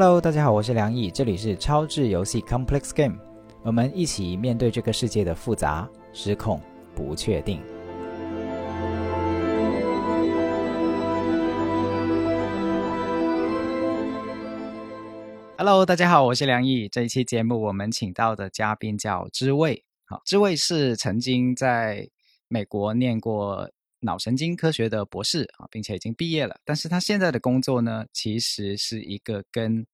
Hello，大家好，我是梁毅，这里是超智游戏 Complex Game，我们一起面对这个世界的复杂、失控、不确定。Hello，大家好，我是梁毅。这一期节目我们请到的嘉宾叫知味，好，知味是曾经在美国念过脑神经科学的博士啊，并且已经毕业了。但是他现在的工作呢，其实是一个跟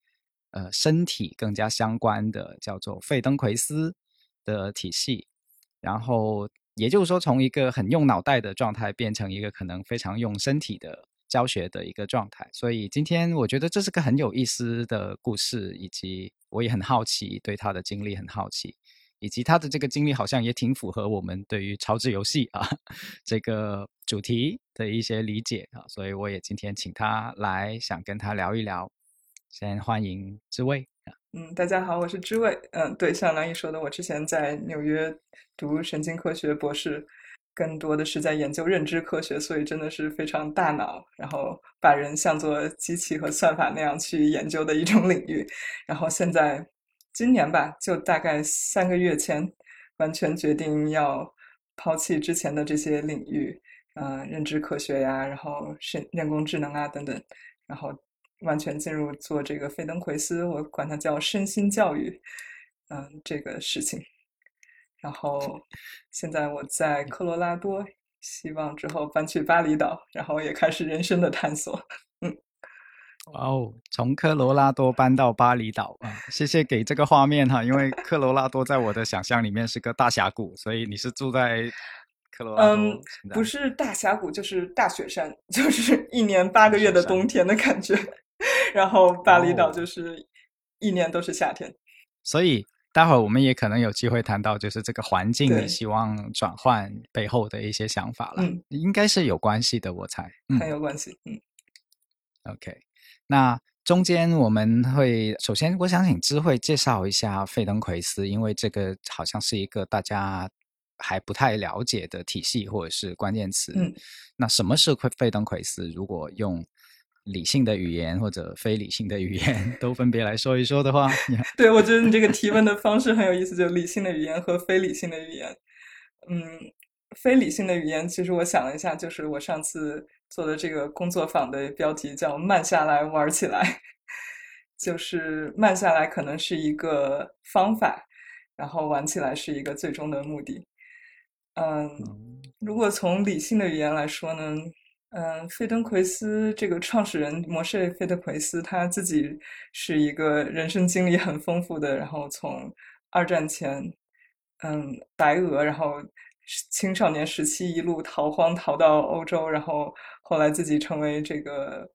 呃身体更加相关的，叫做费登奎斯的体系。然后也就是说，从一个很用脑袋的状态，变成一个可能非常用身体的。教学的一个状态，所以今天我觉得这是个很有意思的故事，以及我也很好奇，对他的经历很好奇，以及他的这个经历好像也挺符合我们对于超智游戏啊 这个主题的一些理解啊，所以我也今天请他来，想跟他聊一聊。先欢迎知味嗯，大家好，我是知味。嗯，对，像梁毅说的，我之前在纽约读神经科学博士。更多的是在研究认知科学，所以真的是非常大脑，然后把人像做机器和算法那样去研究的一种领域。然后现在今年吧，就大概三个月前，完全决定要抛弃之前的这些领域，嗯，认知科学呀，然后是人工智能啊等等，然后完全进入做这个费登奎斯，我管它叫身心教育，嗯，这个事情。然后现在我在科罗拉多，希望之后搬去巴厘岛，然后也开始人生的探索。嗯，哇哦，从科罗拉多搬到巴厘岛啊！谢谢给这个画面哈，因为科罗拉多在我的想象里面是个大峡谷，所以你是住在科罗拉多？嗯，不是大峡谷，就是大雪山，就是一年八个月的冬天的感觉。然后巴厘岛就是一年都是夏天，所以。待会儿我们也可能有机会谈到，就是这个环境你希望转换背后的一些想法了。嗯，应该是有关系的，我猜。很有关系。嗯。OK，那中间我们会首先，我想请智慧介绍一下费登奎斯，因为这个好像是一个大家还不太了解的体系或者是关键词。嗯。那什么是费费登奎斯？如果用理性的语言或者非理性的语言 都分别来说一说的话，对我觉得你这个提问的方式很有意思，就理性的语言和非理性的语言。嗯，非理性的语言，其实我想了一下，就是我上次做的这个工作坊的标题叫“慢下来玩起来”，就是慢下来可能是一个方法，然后玩起来是一个最终的目的。嗯，如果从理性的语言来说呢？嗯，费登奎斯这个创始人摩塞费德奎斯他自己是一个人生经历很丰富的，然后从二战前，嗯，白俄，然后青少年时期一路逃荒逃到欧洲，然后后来自己成为这个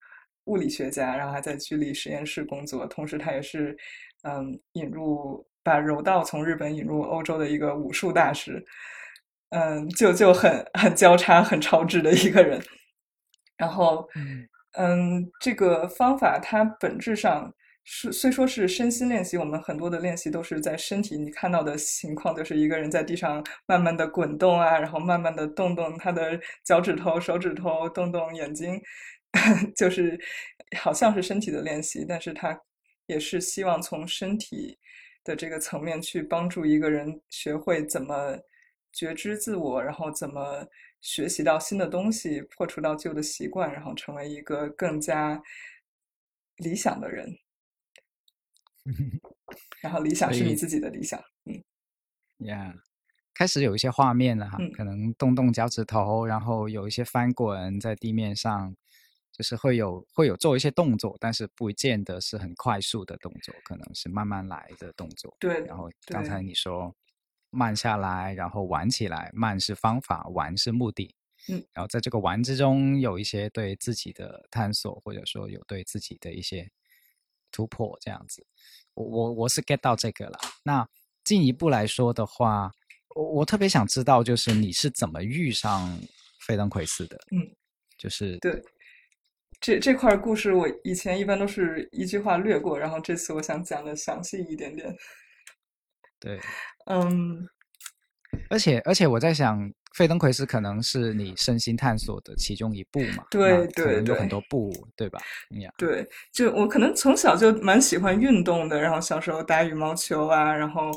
物理学家，然后还在居里实验室工作，同时他也是嗯引入把柔道从日本引入欧洲的一个武术大师，嗯，就就很很交叉很超智的一个人。然后，嗯，这个方法它本质上是虽说是身心练习，我们很多的练习都是在身体。你看到的情况就是一个人在地上慢慢的滚动啊，然后慢慢的动动他的脚趾头、手指头，动动眼睛，就是好像是身体的练习，但是它也是希望从身体的这个层面去帮助一个人学会怎么觉知自我，然后怎么。学习到新的东西，破除到旧的习惯，然后成为一个更加理想的人。然后理 想是你自己的理想，嗯。Yeah，开始有一些画面了哈，可能动动脚趾头，然后有一些翻滚在地面上，就是会有会有做一些动作，但是不见得是很快速的动作，可能是慢慢来的动作。对。然后刚才你说。慢下来，然后玩起来。慢是方法，玩是目的。嗯，然后在这个玩之中，有一些对自己的探索，或者说有对自己的一些突破，这样子。我我我是 get 到这个了。那进一步来说的话，我我特别想知道，就是你是怎么遇上费登奎斯的？嗯，就是对这这块故事，我以前一般都是一句话略过，然后这次我想讲的详细一点点。对，嗯，而且而且我在想，费登奎斯可能是你身心探索的其中一步嘛？对对对很多步，对吧？对，就我可能从小就蛮喜欢运动的，然后小时候打羽毛球啊，然后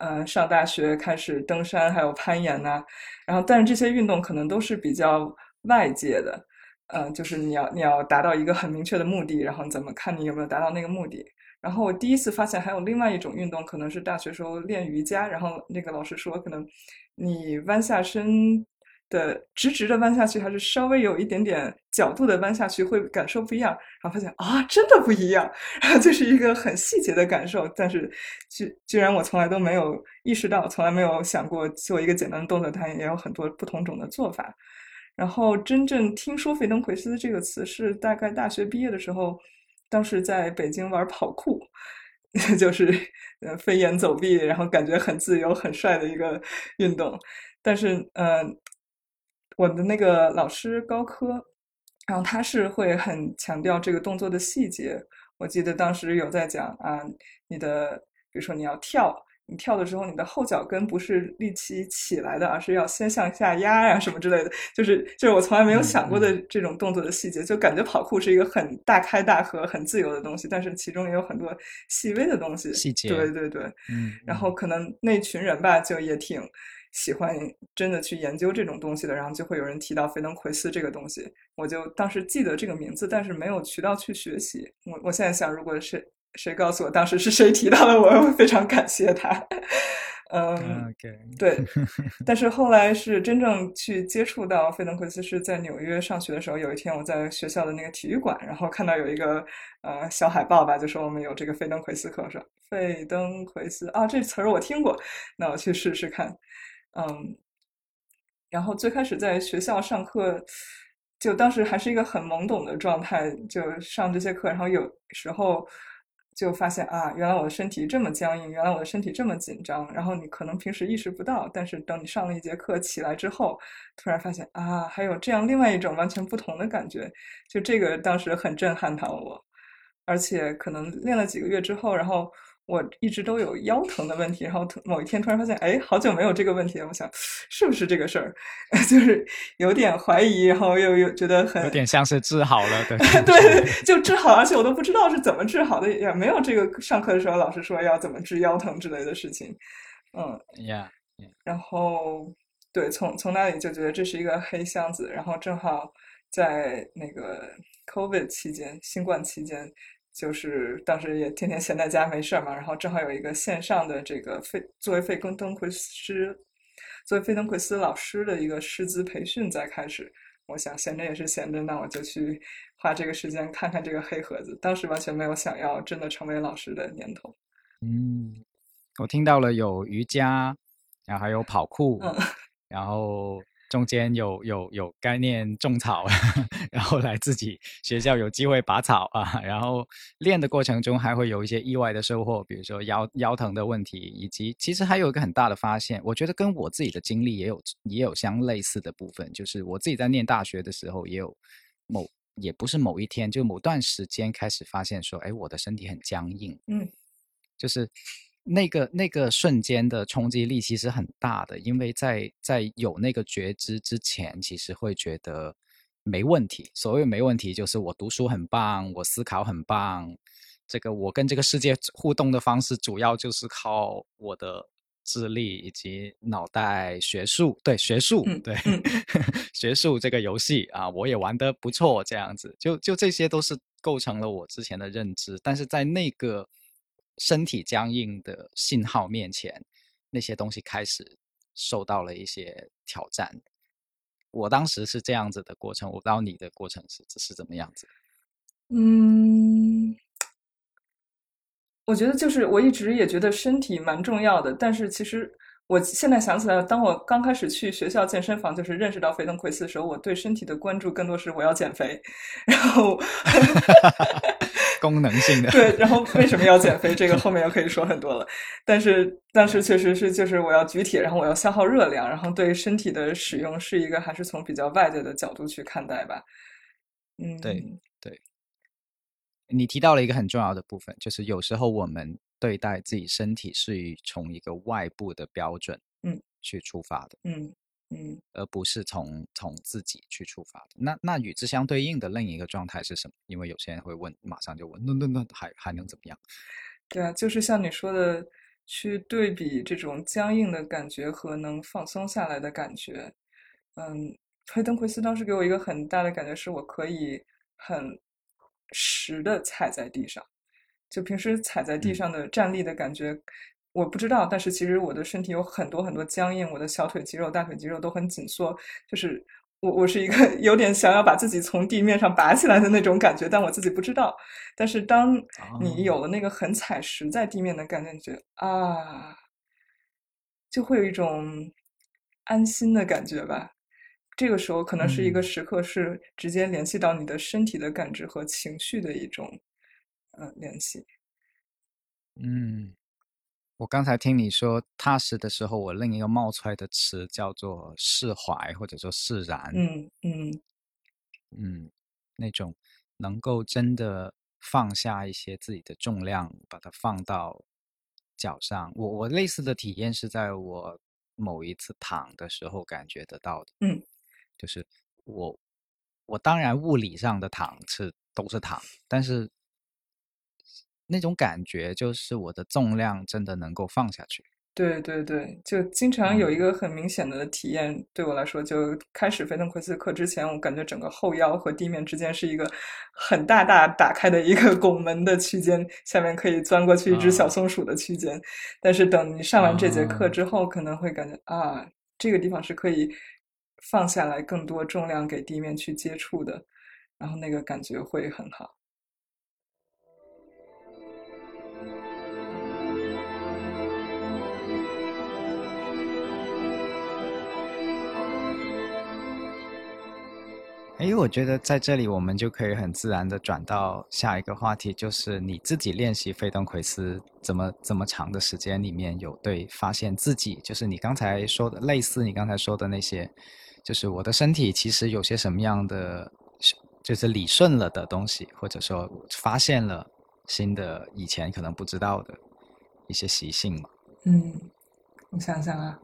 呃上大学开始登山还有攀岩呐、然后但是这些运动可能都是比较外界的，呃，就是你要你要达到一个很明确的目的，然后你怎么看你有没有达到那个目的。然后我第一次发现还有另外一种运动，可能是大学时候练瑜伽，然后那个老师说，可能你弯下身的直直的弯下去，还是稍微有一点点角度的弯下去，会感受不一样。然后发现啊，真的不一样，然后就是一个很细节的感受，但是居居然我从来都没有意识到，从来没有想过做一个简单的动作，它也有很多不同种的做法。然后真正听说费登奎斯这个词是大概大学毕业的时候，当时在北京玩跑酷，就是呃飞檐走壁，然后感觉很自由、很帅的一个运动。但是呃，我的那个老师高科，然后他是会很强调这个动作的细节。我记得当时有在讲啊，你的比如说你要跳。你跳的时候，你的后脚跟不是立起起来的，而是要先向下压呀、什么之类的。就是就是我从来没有想过的这种动作的细节，就感觉跑酷是一个很大开大合、很自由的东西，但是其中也有很多细微的东西。细节对对对。嗯，然后可能那群人吧，就也挺喜欢真的去研究这种东西的，然后就会有人提到费登奎斯这个东西，我就当时记得这个名字，但是没有渠道去学习。我我现在想，如果是谁告诉我当时是谁提到的，我会非常感谢他。嗯对。但是后来是真正去接触到费登奎斯，是在纽约上学的时候。有一天我在学校的那个体育馆，然后看到有一个呃小海报吧，就说我们有这个费登奎斯课，说费登奎斯啊，这词儿我听过，那我去试试看。嗯，然后最开始在学校上课，就当时还是一个很懵懂的状态，就上这些课，然后有时候就发现啊，原来我的身体这么僵硬，原来我的身体这么紧张，然后你可能平时意识不到，但是等你上了一节课起来之后，突然发现啊，还有这样另外一种完全不同的感觉，就这个当时很震撼到我，而且可能练了几个月之后，然后。我一直都有腰疼的问题，然后某一天突然发现，哎，好久没有这个问题了。我想，是不是这个事儿？就是有点怀疑，然后又又觉得很有点像是治好了的 对，就治好，而且我都不知道是怎么治好的，也没有这个上课的时候老师说要怎么治腰疼之类的事情。嗯，Yeah，然后对，从从那里就觉得这是一个黑箱子，然后正好在那个 COVID 期间，新冠期间。就是当时也天天闲在家没事儿嘛，然后正好有一个线上的这个费作为费登登奎斯作为费登奎斯老师的一个师资培训在开始。我想闲着也是闲着，那我就去花这个时间看看这个黑盒子。当时完全没有想要真的成为老师的念头。嗯，我听到了有瑜伽，然后还有跑酷，嗯、然后。中间有有有概念种草，然后来自己学校有机会拔草啊，然后练的过程中还会有一些意外的收获，比如说腰腰疼的问题，以及其实还有一个很大的发现，我觉得跟我自己的经历也有也有相类似的部分，就是我自己在念大学的时候也有某也不是某一天，就某段时间开始发现说，哎，我的身体很僵硬，嗯，就是。那个那个瞬间的冲击力其实很大的，因为在在有那个觉知之前，其实会觉得没问题。所谓没问题，就是我读书很棒，我思考很棒，这个我跟这个世界互动的方式，主要就是靠我的智力以及脑袋学术。对学术，嗯、对、嗯、学术这个游戏啊，我也玩得不错，这样子，就就这些都是构成了我之前的认知。但是在那个。身体僵硬的信号面前，那些东西开始受到了一些挑战。我当时是这样子的过程，我不知道你的过程是是怎么样子。嗯，我觉得就是我一直也觉得身体蛮重要的，但是其实我现在想起来，当我刚开始去学校健身房，就是认识到肥登奎斯的时候，我对身体的关注更多是我要减肥，然后。功能性的对，然后为什么要减肥？这个后面又可以说很多了。但是当时确实是，就是我要举铁，然后我要消耗热量，然后对身体的使用是一个还是从比较外界的角度去看待吧。嗯，对对。你提到了一个很重要的部分，就是有时候我们对待自己身体是从一个外部的标准，嗯，去出发的，嗯，嗯，而不是从从自己去出发的。那那与之相对应的另一个状态是什么？因为有些人会问，马上就问，那那那还还能怎么样？对啊，就是像你说的，去对比这种僵硬的感觉和能放松下来的感觉。嗯，黑登奎斯当时给我一个很大的感觉，是我可以很实的踩在地上。就平时踩在地上的站立的感觉，我不知道，但是其实我的身体有很多很多僵硬，我的小腿肌肉、大腿肌肉都很紧缩，就是我我是一个 有点想要把自己从地面上拔起来的那种感觉，但我自己不知道。但是当你有了那个很踩实在地面的感觉，你觉得啊，就会有一种安心的感觉吧。这个时候可能是一个时刻，是直接联系到你的身体的感知和情绪的一种。嗯，联系。嗯，我刚才听你说踏实的时候，我另一个冒出来的词叫做释怀，或者说释然。嗯嗯嗯，那种能够真的放下一些自己的重量，把它放到脚上。我我类似的体验是在我某一次躺的时候感觉得到的。嗯，就是我我当然物理上的躺是都是躺，但是。那种感觉就是我的重量真的能够放下去。对对对，就经常有一个很明显的体验，对我来说，就开始飞腾奎斯课之前，我感觉整个后腰和地面之间是一个很大大打开的一个拱门的区间，下面可以钻过去一只小松鼠的区间。但是等你上完这节课之后，可能会感觉啊，这个地方是可以放下来更多重量给地面去接触的，然后那个感觉会很好。哎，我觉得在这里我们就可以很自然的转到下一个话题，就是你自己练习费登奎斯怎么这么长的时间里面有对发现自己，就是你刚才说的类似你刚才说的那些，就是我的身体其实有些什么样的，就是理顺了的东西，或者说发现了新的以前可能不知道的一些习性嘛？嗯，我想想啊，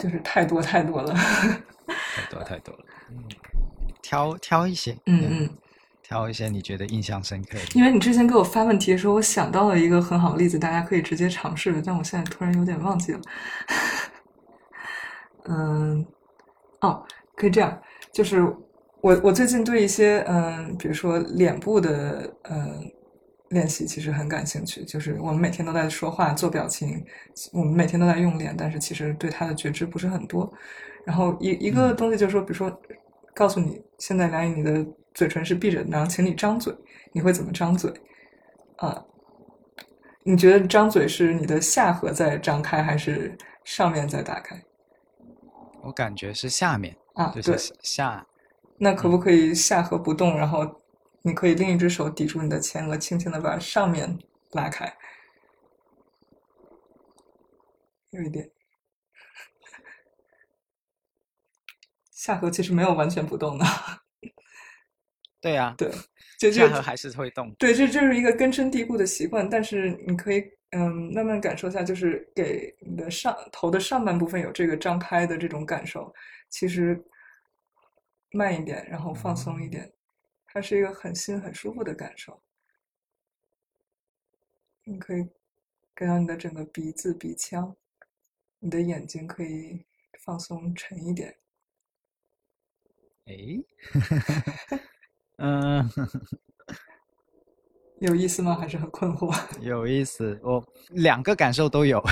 就是太多太多了，太多太多了。嗯，挑挑一些，嗯嗯，挑一些你觉得印象深刻的。因为你之前给我发问题的时候，我想到了一个很好的例子，大家可以直接尝试的，但我现在突然有点忘记了。嗯，哦，可以这样，就是我我最近对一些嗯，比如说脸部的嗯练习其实很感兴趣。就是我们每天都在说话、做表情，我们每天都在用脸，但是其实对它的觉知不是很多。然后一一个东西就是说，比如说，告诉你现在梁颖，你的嘴唇是闭着，然后请你张嘴，你会怎么张嘴？啊，你觉得张嘴是你的下颌在张开，还是上面在打开？我感觉是下面啊，对下。那可不可以下颌不动，然后你可以另一只手抵住你的前额，轻轻的把上面拉开？有一点。下颌其实没有完全不动的，对呀，对，就下颌还是会动。对，这这是一个根深蒂固的习惯，但是你可以嗯慢慢感受一下，就是给你的上头的上半部分有这个张开的这种感受，其实慢一点，然后放松一点，它是一个很新很舒服的感受。你可以感到你的整个鼻子、鼻腔，你的眼睛可以放松沉一点。哎，嗯，有意思吗？还是很困惑？有意思，我两个感受都有，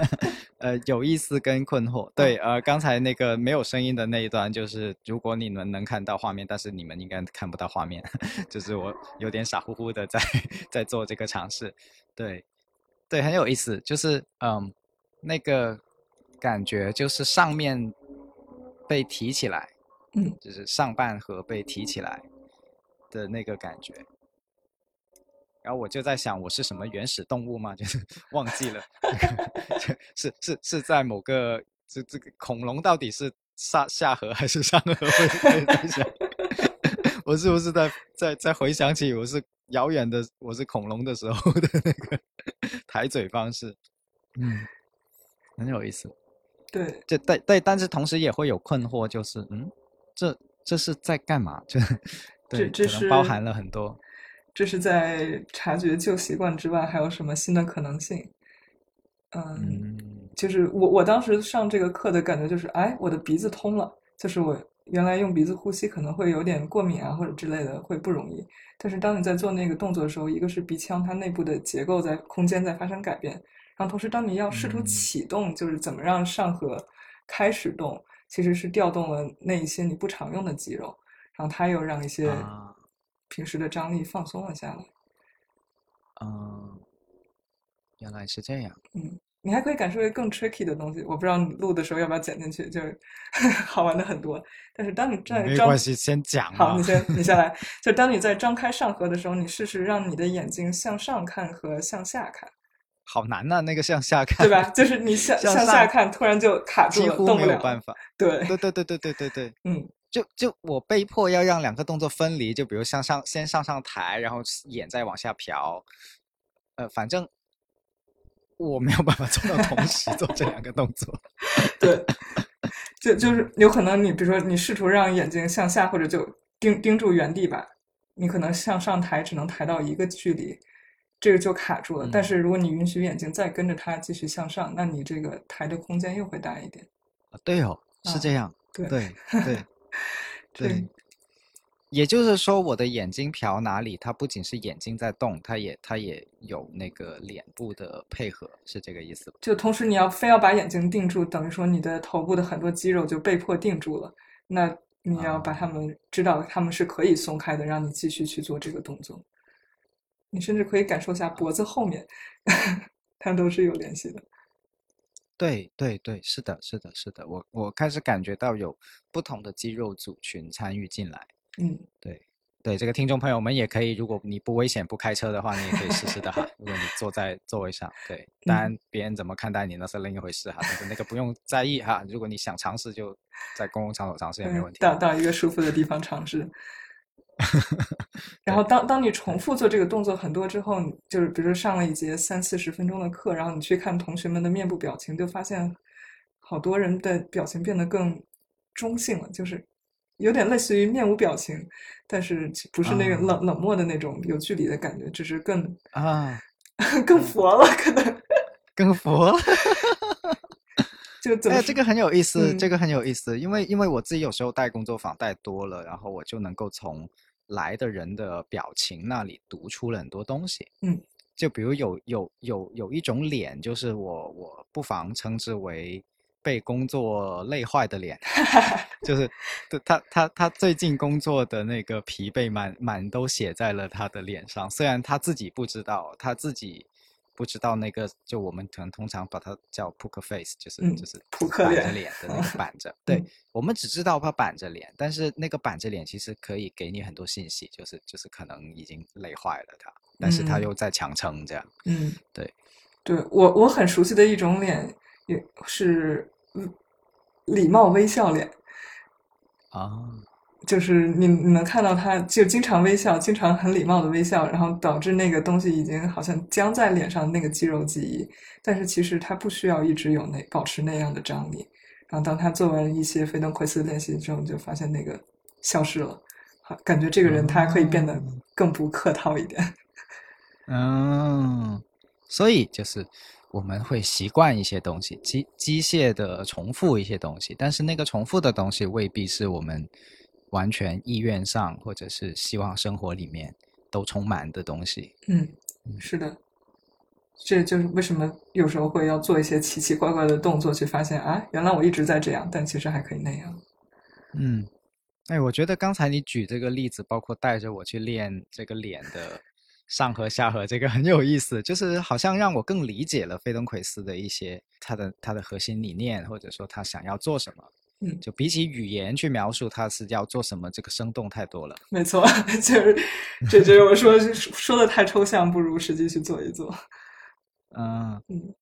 呃，有意思跟困惑。对，呃，刚才那个没有声音的那一段，就是如果你们能看到画面，但是你们应该看不到画面，就是我有点傻乎乎的在在做这个尝试。对，对，很有意思，就是嗯，那个感觉就是上面被提起来。嗯，就是上半颌被提起来的那个感觉，然后我就在想，我是什么原始动物吗？就是 忘记了，是是是在某个这这个恐龙到底是下下颌还是上颌？我是不是在在在回想起我是遥远的我是恐龙的时候的那个抬嘴方式？嗯，很有意思。对，这对但，但是同时也会有困惑，就是嗯，这这是在干嘛？就对，这可能包含了很多。这是在察觉旧习惯之外，还有什么新的可能性？嗯，嗯就是我我当时上这个课的感觉就是，哎，我的鼻子通了，就是我原来用鼻子呼吸可能会有点过敏啊或者之类的，会不容易。但是当你在做那个动作的时候，一个是鼻腔它内部的结构在空间在发生改变，然后同时当你要试图嗯启动，就是怎么让上颌开始动，其实是调动了那一些你不常用的肌肉，然后它又让一些啊平时的张力放松了下来。嗯，原来是这样。嗯，你还可以感受一个更 tricky 的东西，我不知道你录的时候要不要剪进去，就是 好玩的很多。但是当你在张没关系，先讲好，你先你先来。就当你在张开上颌的时候，你试试让你的眼睛向上看和向下看，好难呐、那个向下看，对吧？就是你向向向下看，突然就卡住了，动不了。有办法。对，对对对对对对对，嗯，就就我被迫要让两个动作分离，就比如向上先上上抬，然后眼再往下瞟，呃，反正我没有办法做到同时做这两个动作。对，就就是有可能你比如说你试图让眼睛向下，或者就盯盯住原地吧，你可能向上抬只能抬到一个距离，这个就卡住了。但嗯是如果你允许眼睛再跟着它继续向上，那你这个抬的空间又会大一点。啊对哦，是啊这样，对对 对。也就是说，我的眼睛瞟哪里，它不仅是眼睛在动，它也它也有那个脸部的配合，是这个意思吧？就同时你要非要把眼睛定住，等于说你的头部的很多肌肉就被迫定住了。那你要把它们知道它们是可以松开的，让你继续去做这个动作。你甚至可以感受一下脖子后面，它都是有联系的。对对对，是的，是的，是的，我我开始感觉到有不同的肌肉组群参与进来。嗯，对对，这个听众朋友们也可以，如果你不危险不开车的话，你也可以试试的哈。如果你坐在座位上，对，当然别人怎么看待你那是另一回事哈，但是那个不用在意哈。如果你想尝试，就在公共场所尝试也没嗯问题。到到一个舒服的地方尝试。然后当当你重复做这个动作很多之后，你就是比如说上了一节三四十分钟的课，然后你去看同学们的面部表情，就发现好多人的表情变得更中性了，就是有点类似于面无表情，但是不是那个啊。冷、冷漠的那种有距离的感觉，只是更啊，更 佛了，可能更佛。了，就怎么说这个很有意思，这嗯。个很有意思，因为因为我自己有时候带工作坊带多了，然后我就能够从来的人的表情那里读出了很多东西。嗯，就比如有有有有一种脸，就是我我不妨称之为被工作累坏的脸，就是对他他他最近工作的那个疲惫满满都写在了他的脸上，虽然他自己不知道，他自己不知道那个，就我们可能通常把它叫 poker face，就是、嗯就是扑克板着脸脸的那个板着，对嗯。我们只知道他板着脸，但是那个板着脸其实可以给你很多信息，就是就是可能已经累坏了他，但是他嗯。又在强撑这样，嗯，对，对我我很熟悉的一种脸，也是嗯礼貌微笑脸，啊，就是你你能看到他就经常微笑，经常很礼貌的微笑，然后导致那个东西已经好像僵在脸上那个肌肉记忆，但是其实他不需要一直有那保持那样的张力。然后当他做完一些飞登奎斯练习之后，你就发现那个消失了，好，感觉这个人他可以变得更不客套一点。嗯，所以就是我们会习惯一些东西，机机械的重复一些东西，但是那个重复的东西未必是我们完全意愿上或者是希望生活里面都充满的东西。嗯，是的，这就是为什么有时候会要做一些奇奇怪怪的动作，去发现啊，原来我一直在这样，但其实还可以那样。嗯，哎，我觉得刚才你举这个例子，包括带着我去练这个脸的 上颌、下颌，这个很有意思，就是好像让我更理解了费登奎斯的一些他的他的核心理念，或者说他想要做什么。嗯就比起语言去描述他是要做什么，这个生动太多了。没错，就是这就是我说说的太抽象，不如实际去做一做。嗯嗯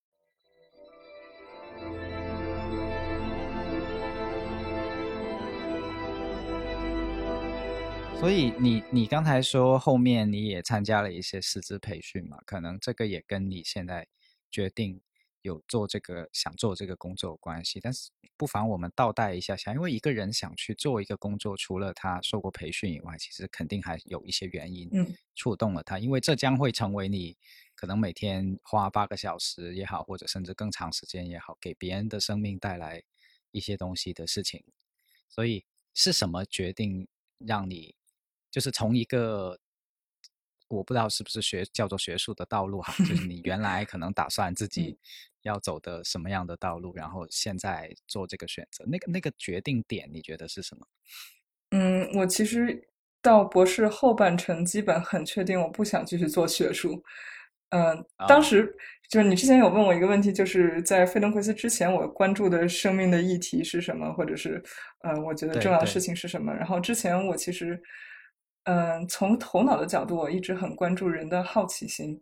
所以你你刚才说后面你也参加了一些师资培训嘛？可能这个也跟你现在决定有做这个想做这个工作有关系，但是不妨我们倒带一下想，因为一个人想去做一个工作，除了他受过培训以外，其实肯定还有一些原因触动了他，因为这将会成为你可能每天花八个小时也好，或者甚至更长时间也好，给别人的生命带来一些东西的事情。所以是什么决定让你就是从一个？我不知道是不是学叫做学术的道路哈，就是你原来可能打算自己要走的什么样的道路，然后现在做这个选择，那个那个决定点你觉得是什么？嗯，我其实到博士后半程基本很确定我不想继续做学术。嗯，当时就是你之前有问我一个问题，就是在费登奎斯之前我关注的生命的议题是什么，或者是嗯，我觉得重要的事情是什么？然后之前我其实。嗯，从头脑的角度，我一直很关注人的好奇心，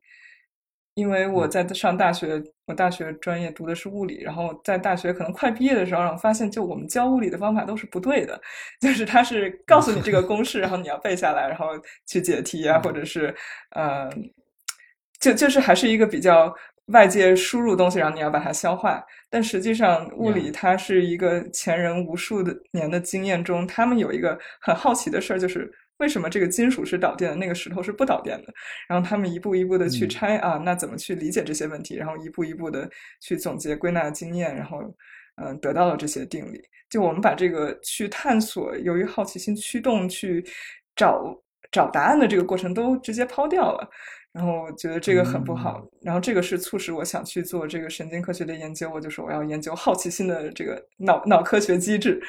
因为我在上大学，我大学专业读的是物理，然后在大学可能快毕业的时候，然后发现就我们教物理的方法都是不对的，就是他是告诉你这个。公式，然后你要背下来，然后去解题啊，或者是呃，就就是还是一个比较外界输入东西，然后你要把它消化，但实际上物理它是一个前人无数的年的经验中，他们有一个很好奇的事儿，就是。为什么这个金属是导电的，那个石头是不导电的？然后他们一步一步的去拆啊，那怎么去理解这些问题？然后一步一步的去总结归纳经验，然后嗯，得到了这些定理。就我们把这个去探索，由于好奇心驱动去找找答案的这个过程都直接抛掉了。然后我觉得这个很不好。然后这个是促使我想去做这个神经科学的研究。我就说我要研究好奇心的这个脑脑科学机制。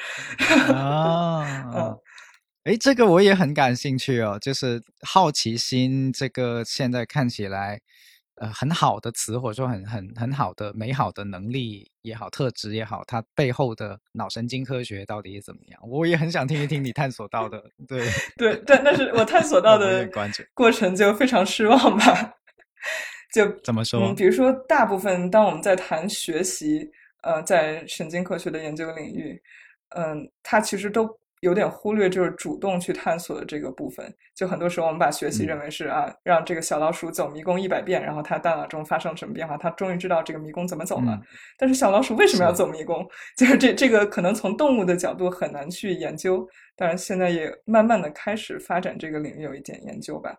啊，嗯。哎，这个我也很感兴趣哦，就是好奇心这个现在看起来呃很好的词，或者说很很很好的美好的能力也好，特质也好，它背后的脑神经科学到底怎么样？我也很想听一听你探索到的。对 对，但但是我探索 到的过程就非常失望吧。就怎么说？比如说，大部分当我们在谈学习，呃，在神经科学的研究领域，嗯，它其实都。有点忽略就是主动去探索的这个部分，就很多时候我们把学习认为是啊，让这个小老鼠走迷宫一百遍，然后它大脑中发生什么变化，它终于知道这个迷宫怎么走了。但是小老鼠为什么要走迷宫？就是这这个可能从动物的角度很难去研究，当然现在也慢慢的开始发展这个领域有一点研究吧。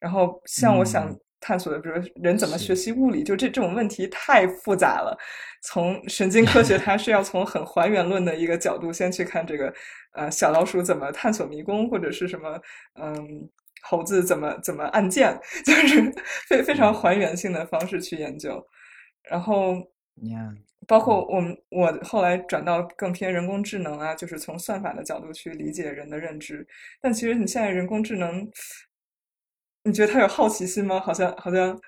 然后像我想。探索的，比如人怎么学习物理，就这这种问题太复杂了。从神经科学，它是要从很还原论的一个角度先去看这个，呃，小老鼠怎么探索迷宫，或者是什么，嗯，猴子怎么怎么按键，就是非非常还原性的方式去研究。然后，包括我们我后来转到更偏人工智能啊，就是从算法的角度去理解人的认知。但其实你现在人工智能。你觉得他有好奇心吗？好像好像，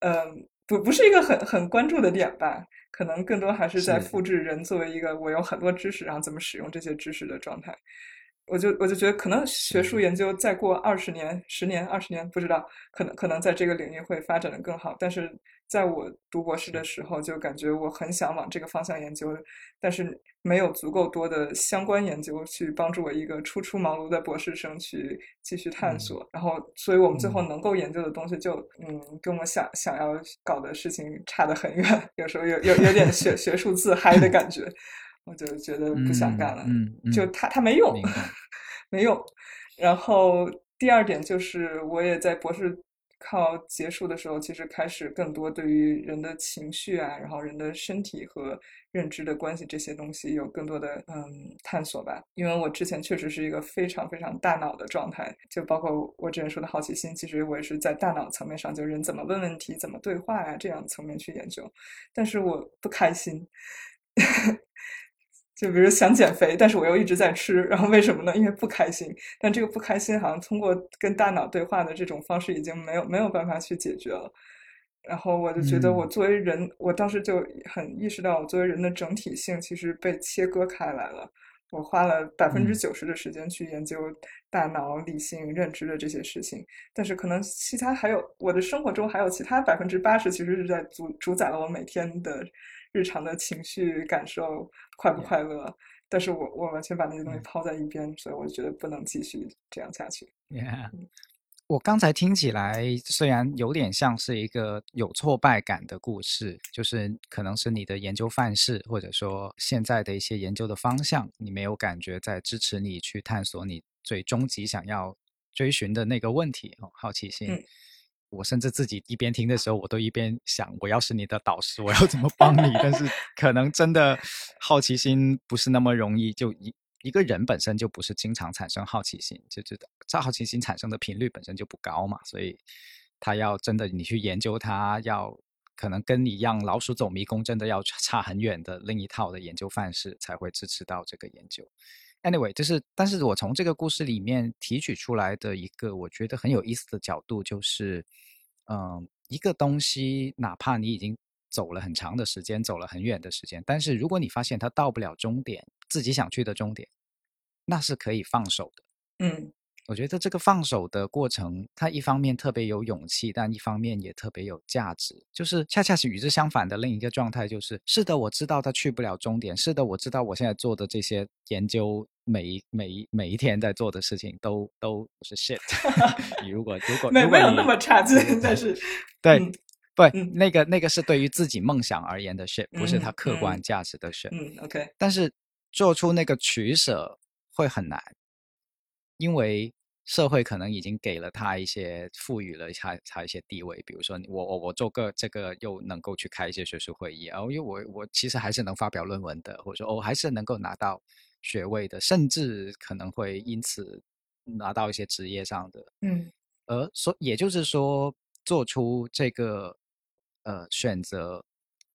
嗯，不不是一个很很关注的点吧？可能更多还是在复制人作为一个我有很多知识，然后怎么使用这些知识的状态。我就我就觉得，可能学术研究再过二十年、十年、二十年，不知道，可能可能在这个领域会发展的更好。但是在我读博士的时候，就感觉我很想往这个方向研究，但是没有足够多的相关研究去帮助我一个初出茅庐的博士生去继续探索。然后，所以我们最后能够研究的东西，就嗯，跟我想想要搞的事情差得很远。有时候有有有点学学术自嗨的感觉。我就觉得不想干了，就他他没用，没用。然后第二点就是，我也在博士靠结束的时候，其实开始更多对于人的情绪啊，然后人的身体和认知的关系这些东西有更多的嗯探索吧。因为我之前确实是一个非常非常大脑的状态，就包括我之前说的好奇心，其实我也是在大脑层面上，就人怎么问问题、怎么对话呀这样层面去研究。但是我不开心。就比如想减肥，但是我又一直在吃，然后为什么呢？因为不开心。但这个不开心好像通过跟大脑对话的这种方式已经没有没有办法去解决了。然后我就觉得，我作为人，我当时就很意识到，我作为人的整体性其实被切割开来了。我花了百分之九十的时间去研究大脑、理性、认知的这些事情，但是可能其他还有我的生活中还有其他百分之八十，其实是在主主宰了我每天的。日常的情绪感受快不快乐？但是我我完全把那些东西抛在一边，所以我觉得不能继续这样下去。我刚才听起来虽然有点像是一个有挫败感的故事，就是可能是你的研究范式，或者说现在的一些研究的方向，你没有感觉在支持你去探索你最终极想要追寻的那个问题哦，好奇心。我甚至自己一边听的时候，我都一边想，我要是你的导师，我要怎么帮你？但是 可能真的好奇心不是那么容易，就一一个人本身就不是经常产生好奇心，就觉得这好奇心产生的频率本身就不高嘛，所以他要真的你去研究它，要可能跟你一样老鼠走迷宫，真的要差很远的另一套的研究范式才会支持到这个研究。Anyway，就是，但是我从这个故事里面提取出来的一个我觉得很有意思的角度，就是，嗯，一个东西，哪怕你已经走了很长的时间，走了很远的时间，但是如果你发现它到不了终点，自己想去的终点，那是可以放手的。嗯。我觉得这个放手的过程，它一方面特别有勇气，但一方面也特别有价值。就是恰恰是与之相反的另一个状态，就是是的，我知道他去不了终点，是的，我知道我现在做的这些研究，每一每一每一天在做的事情都都是 shit。你 如果如果没没有那么差劲，但是对对，那个那个是对于自己梦想而言的 shit，不是他客观价值的 shit。嗯，OK。但是做出那个取舍会很难。因为社会可能已经给了他一些赋予了他他一些地位，比如说我我我做个这个又能够去开一些学术会议，然后因为我我其实还是能发表论文的，或者说我还是能够拿到学位的，甚至可能会因此拿到一些职业上的，嗯，而所也就是说做出这个呃选择，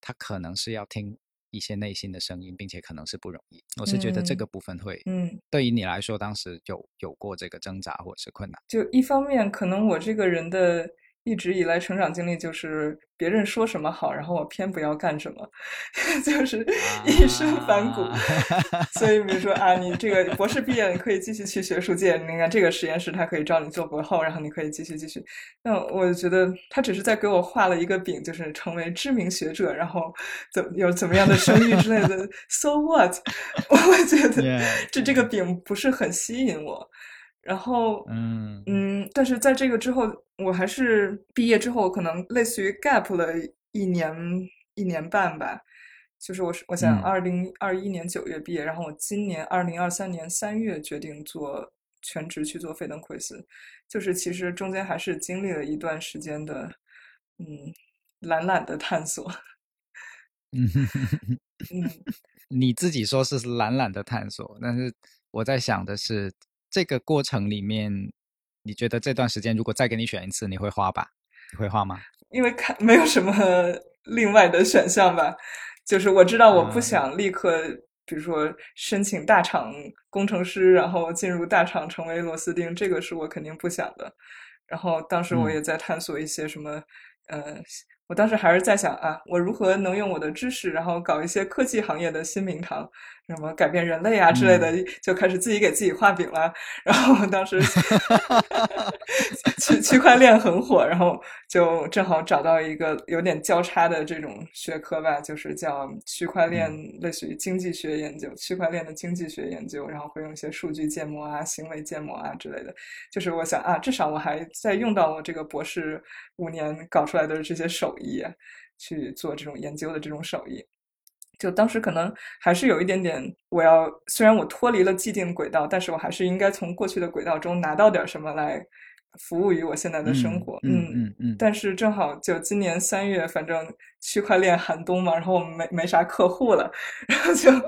他可能是要听。一些内心的声音，并且可能是不容易。我是觉得这个部分会，嗯，对于你来说，当时有有过这个挣扎或者是困难。就一方面，可能我这个人的。一直以来成长经历就是别人说什么好，然后我偏不要干什么，就是一身反骨。所以比如说啊，你这个博士毕业，你可以继续去学术界。你看这个实验室，他可以招你做博后，然后你可以继续继续。那我觉得他只是在给我画了一个饼，就是成为知名学者，然后怎有怎么样的声誉之类的。So what？我觉得这这个饼不是很吸引我。然后，嗯嗯，但是在这个之后，我还是毕业之后，可能类似于 gap 了一年一年半吧。就是我，我想二零二一年九月毕业，然后我今年二零二三年三月决定做全职去做费登奎斯。就是其实中间还是经历了一段时间的，嗯，懒懒的探索。嗯嗯，你自己说是懒懒的探索，但是我在想的是。这个过程里面，你觉得这段时间如果再给你选一次，你会花吧？你会花吗？因为看没有什么另外的选项吧。就是我知道我不想立刻，比如说申请大厂工程师，然后进入大厂成为螺丝钉，这个是我肯定不想的。然后当时我也在探索一些什么，呃，我当时还是在想啊，我如何能用我的知识，然后搞一些科技行业的新名堂。什么改变人类啊之类的，就开始自己给自己画饼了。然后当时区区块链很火，然后就正好找到一个有点交叉的这种学科吧，就是叫区块链，类似于经济学研究，区块链的经济学研究，然后会用一些数据建模啊、行为建模啊之类的。就是我想啊，至少我还在用到我这个博士五年搞出来的这些手艺，去做这种研究的这种手艺。就当时可能还是有一点点，我要虽然我脱离了既定轨道，但是我还是应该从过去的轨道中拿到点什么来服务于我现在的生活。嗯嗯嗯。但是正好就今年三月，反正区块链寒冬嘛，然后我们没没啥客户了，然后就。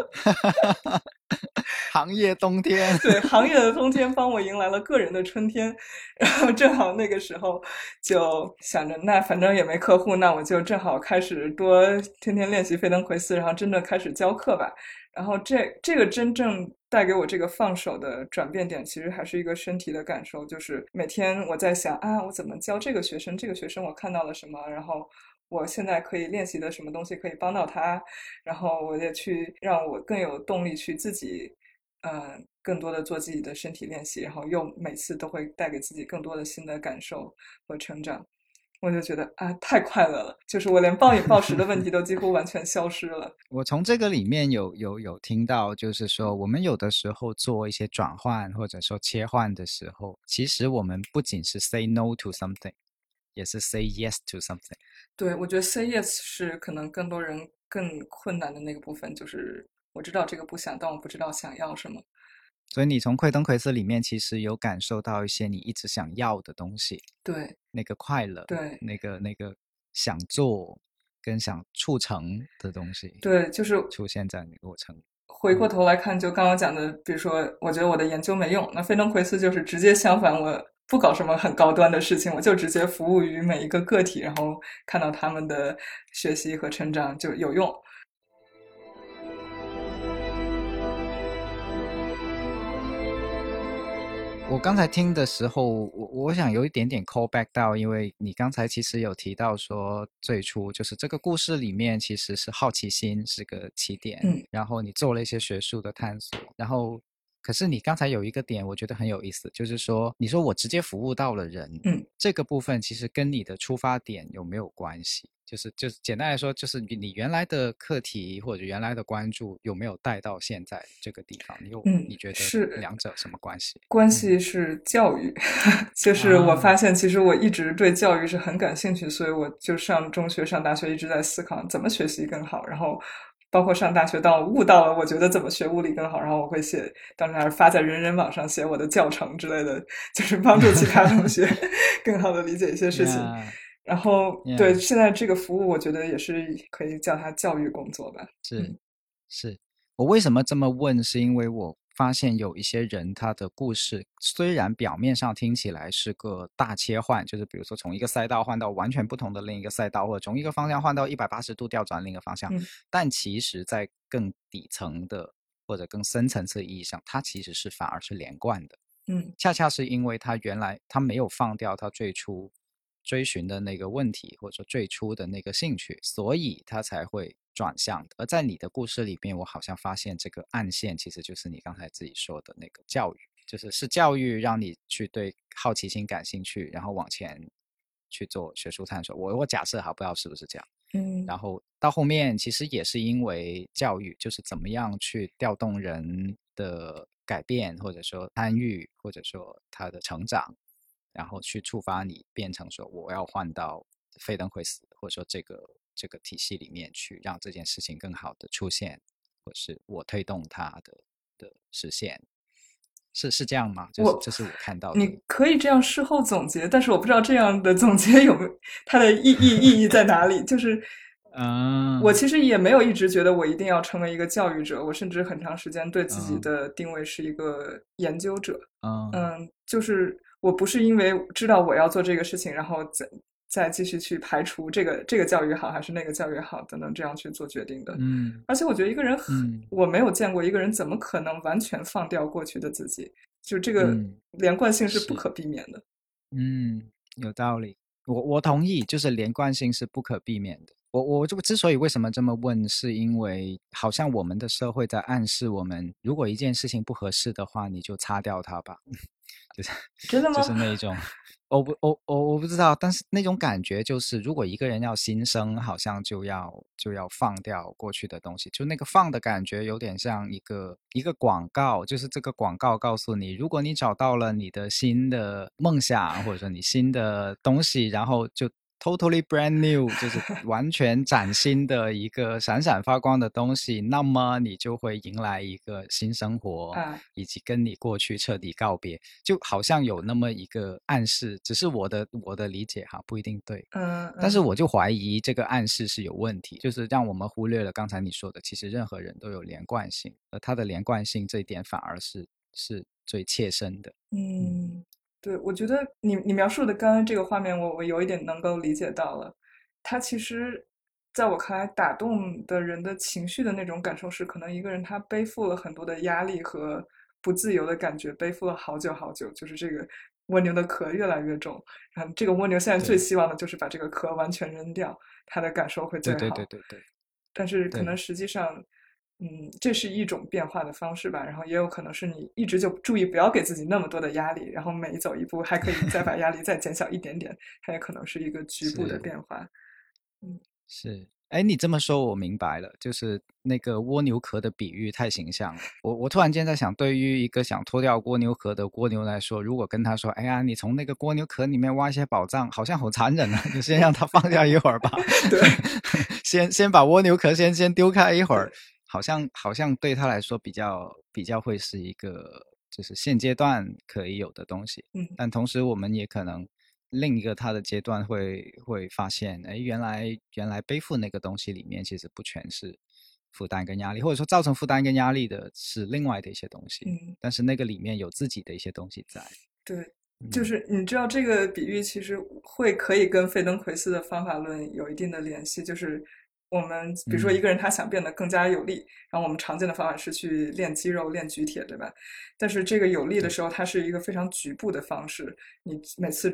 行业冬天，对行业的冬天，帮我迎来了个人的春天。然后正好那个时候就想着，那反正也没客户，那我就正好开始多天天练习费登奎斯，然后真的开始教课吧。然后这这个真正带给我这个放手的转变点，其实还是一个身体的感受，就是每天我在想啊，我怎么教这个学生？这个学生我看到了什么？然后我现在可以练习的什么东西可以帮到他？然后我也去让我更有动力去自己。呃，更多的做自己的身体练习，然后又每次都会带给自己更多的新的感受和成长。我就觉得啊，太快乐了，就是我连暴饮暴食的问题都几乎完全消失了。我从这个里面有有有听到，就是说我们有的时候做一些转换或者说切换的时候，其实我们不仅是 say no to something，也是 say yes to something。对，我觉得 say yes 是可能更多人更困难的那个部分，就是我知道这个不想，但我不知道想要什么。所以你从奎登奎斯里面其实有感受到一些你一直想要的东西，对，那个快乐，对，那个那个想做跟想促成的东西，对，就是出现在那个过程。回过头来看，就刚刚讲的，比如说，我觉得我的研究没用，那费登奎斯就是直接相反，我不搞什么很高端的事情，我就直接服务于每一个个体，然后看到他们的学习和成长就有用。我刚才听的时候，我我想有一点点 call back 到，因为你刚才其实有提到说，最初就是这个故事里面其实是好奇心是个起点，嗯，然后你做了一些学术的探索，然后可是你刚才有一个点，我觉得很有意思，就是说你说我直接服务到了人，嗯，这个部分其实跟你的出发点有没有关系？就是就是简单来说，就是你你原来的课题或者原来的关注有没有带到现在这个地方？你有嗯你觉得是两者什么关系？关系是教育，就是我发现其实我一直对教育是很感兴趣，所以我就上中学、上大学一直在思考怎么学习更好，然后包括上大学，当我悟到了我觉得怎么学物理更好，然后我会写，当时还是发在人人网上写我的教程之类的，就是帮助其他同学 更好的理解一些事情。Yeah, 然后.对现在这个服务，我觉得也是可以叫它教育工作吧。是嗯是，我为什么这么问？是因为我发现有一些人他的故事虽然表面上听起来是个大切换，就是比如说从一个赛道换到完全不同的另一个赛道，或者从一个方向换到一百八十度调转另一个方向，嗯但其实在更底层的或者更深层次意义上，它其实是反而是连贯的。嗯恰恰是因为他原来他没有放掉他最初追寻的那个问题，或者说最初的那个兴趣，所以他才会转向。而在你的故事里面，我好像发现这个暗线其实就是你刚才自己说的那个教育，就是是教育让你去对好奇心感兴趣，然后往前去做学术探索。我我假设哈，不知道是不是这样。嗯，然后到后面其实也是因为教育，就是怎么样去调动人的改变，或者说参与，或者说他的成长，然后去触发你变成说我要换到费登会死，或者说这个这个体系里面去，让这件事情更好的出现，或是我推动它的的实现，是是这样吗？就是我这是我看到的。你可以这样事后总结，但是我不知道这样的总结有没有它的意义意义在哪里。就是，嗯，我其实也没有一直觉得我一定要成为一个教育者，我甚至很长时间对自己嗯的定位是一个研究者。嗯嗯，就是我不是因为知道我要做这个事情，然后再再继续去排除这个这个教育好还是那个教育好等等这样去做决定的。嗯而且我觉得一个人很，嗯我没有见过一个人怎么可能完全放掉过去的自己，就这个嗯连贯性是不可避免的。嗯，有道理，我我同意，就是连贯性是不可避免的。我我就之所以为什么这么问，是因为好像我们的社会在暗示我们，如果一件事情不合适的话，你就擦掉它吧，就是真的吗？就是那一种，我不我我我不知道，但是那种感觉就是，如果一个人要新生，好像就要就要放掉过去的东西，就那个放的感觉有点像一个一个广告，就是这个广告告诉你，如果你找到了你的新的梦想，或者说你新的东西，然后就。Totally brand new，就是完全崭新的一个闪闪发光的东西，那么你就会迎来一个新生活，啊以及跟你过去彻底告别，就好像有那么一个暗示，只是我的我的理解哈不一定对，嗯，但是嗯。我就怀疑这个暗示是有问题，就是让我们忽略了刚才你说的，其实任何人都有连贯性，而它的连贯性这一点反而是是最切身的。嗯，对，我觉得你你描述的刚刚这个画面，我我有一点能够理解到了。他其实在我看来，打动的人的情绪的那种感受是，可能一个人他背负了很多的压力和不自由的感觉，背负了好久好久，就是这个蜗牛的壳越来越重，然后这个蜗牛现在最希望的就是把这个壳完全扔掉，他的感受会最好。对对对对，但是可能实际上，嗯，这是一种变化的方式吧。然后也有可能是你一直就注意不要给自己那么多的压力，然后每走一步还可以再把压力再减小一点点，它也可能是一个局部的变化。嗯，是。哎，你这么说，我明白了，就是那个蜗牛壳的比喻太形象了。我我突然间在想，对于一个想脱掉蜗牛壳的蜗牛来说，如果跟他说：“哎呀，你从那个蜗牛壳里面挖一些宝藏，好像好残忍啊！你先让它放下一会儿吧，对，先先把蜗牛壳先先丢开一会儿，好像好像对他来说比较比较会是一个就是现阶段可以有的东西。嗯，但同时我们也可能。另一个他的阶段会会发现，哎，原来原来背负那个东西里面其实不全是负担跟压力，或者说造成负担跟压力的是另外的一些东西。嗯，但是那个里面有自己的一些东西在。对，就是你知道这个比喻其实会可以跟费登奎斯的方法论有一定的联系。就是我们比如说一个人他想变得更加有力，然后我们常见的方法是去练肌肉、练举铁，对吧？但是这个有力的时候，它是一个非常局部的方式，你每次。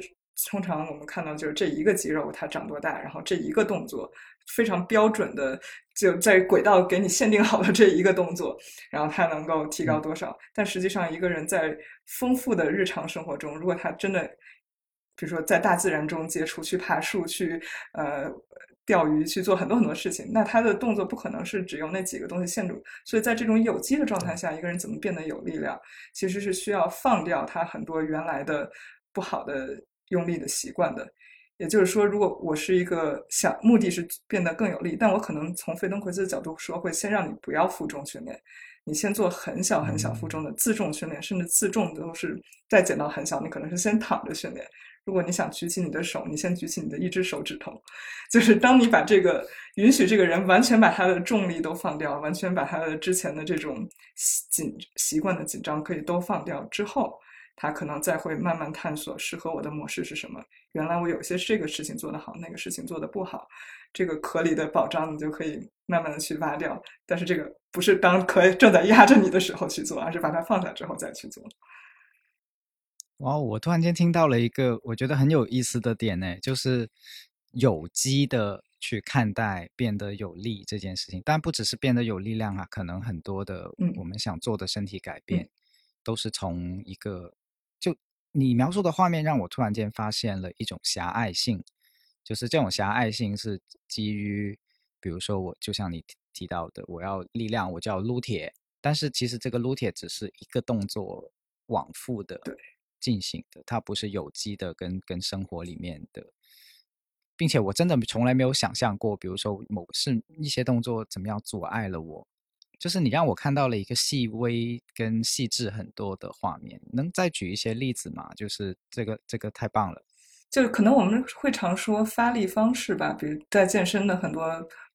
通常我们看到就是这一个肌肉它长多大，然后这一个动作非常标准的就在轨道给你限定好了这一个动作，然后它能够提高多少？但实际上一个人在丰富的日常生活中，如果他真的，比如说在大自然中接触，去爬树，去呃钓鱼，去做很多很多事情，那他的动作不可能是只用那几个东西限住。所以在这种有机的状态下，一个人怎么变得有力量，其实是需要放掉他很多原来的不好的。用力的习惯的，也就是说，如果我是一个想目的是变得更有力，但我可能从费登奎斯的角度说，会先让你不要负重训练，你先做很小很小负重的自重训练，甚至自重都是再减到很小，你可能是先躺着训练。如果你想举起你的手，你先举起你的一只手指头，就是当你把这个允许这个人完全把他的重力都放掉，完全把他的之前的这种紧习惯的紧张可以都放掉之后。他可能再会慢慢探索适合我的模式是什么。原来我有些这个事情做得好，那个事情做得不好，这个壳里的宝藏你就可以慢慢的去挖掉。但是这个不是当壳正在压着你的时候去做，而是把它放下之后再去做。哇，我突然间听到了一个我觉得很有意思的点呢，就是有机的去看待变得有力这件事情。但不只是变得有力量啊，可能很多的我们想做的身体改变，都是从一个。就你描述的画面，让我突然间发现了一种狭隘性，就是这种狭隘性是基于，比如说我就像你提到的，我要力量，我就要撸铁，但是其实这个撸铁只是一个动作往复的进行的，它不是有机的，跟跟生活里面的，并且我真的从来没有想象过，比如说某是一些动作怎么样阻碍了我。就是你让我看到了一个细微跟细致很多的画面，能再举一些例子吗？就是这个这个太棒了。就可能我们会常说发力方式吧，比如在健身的很多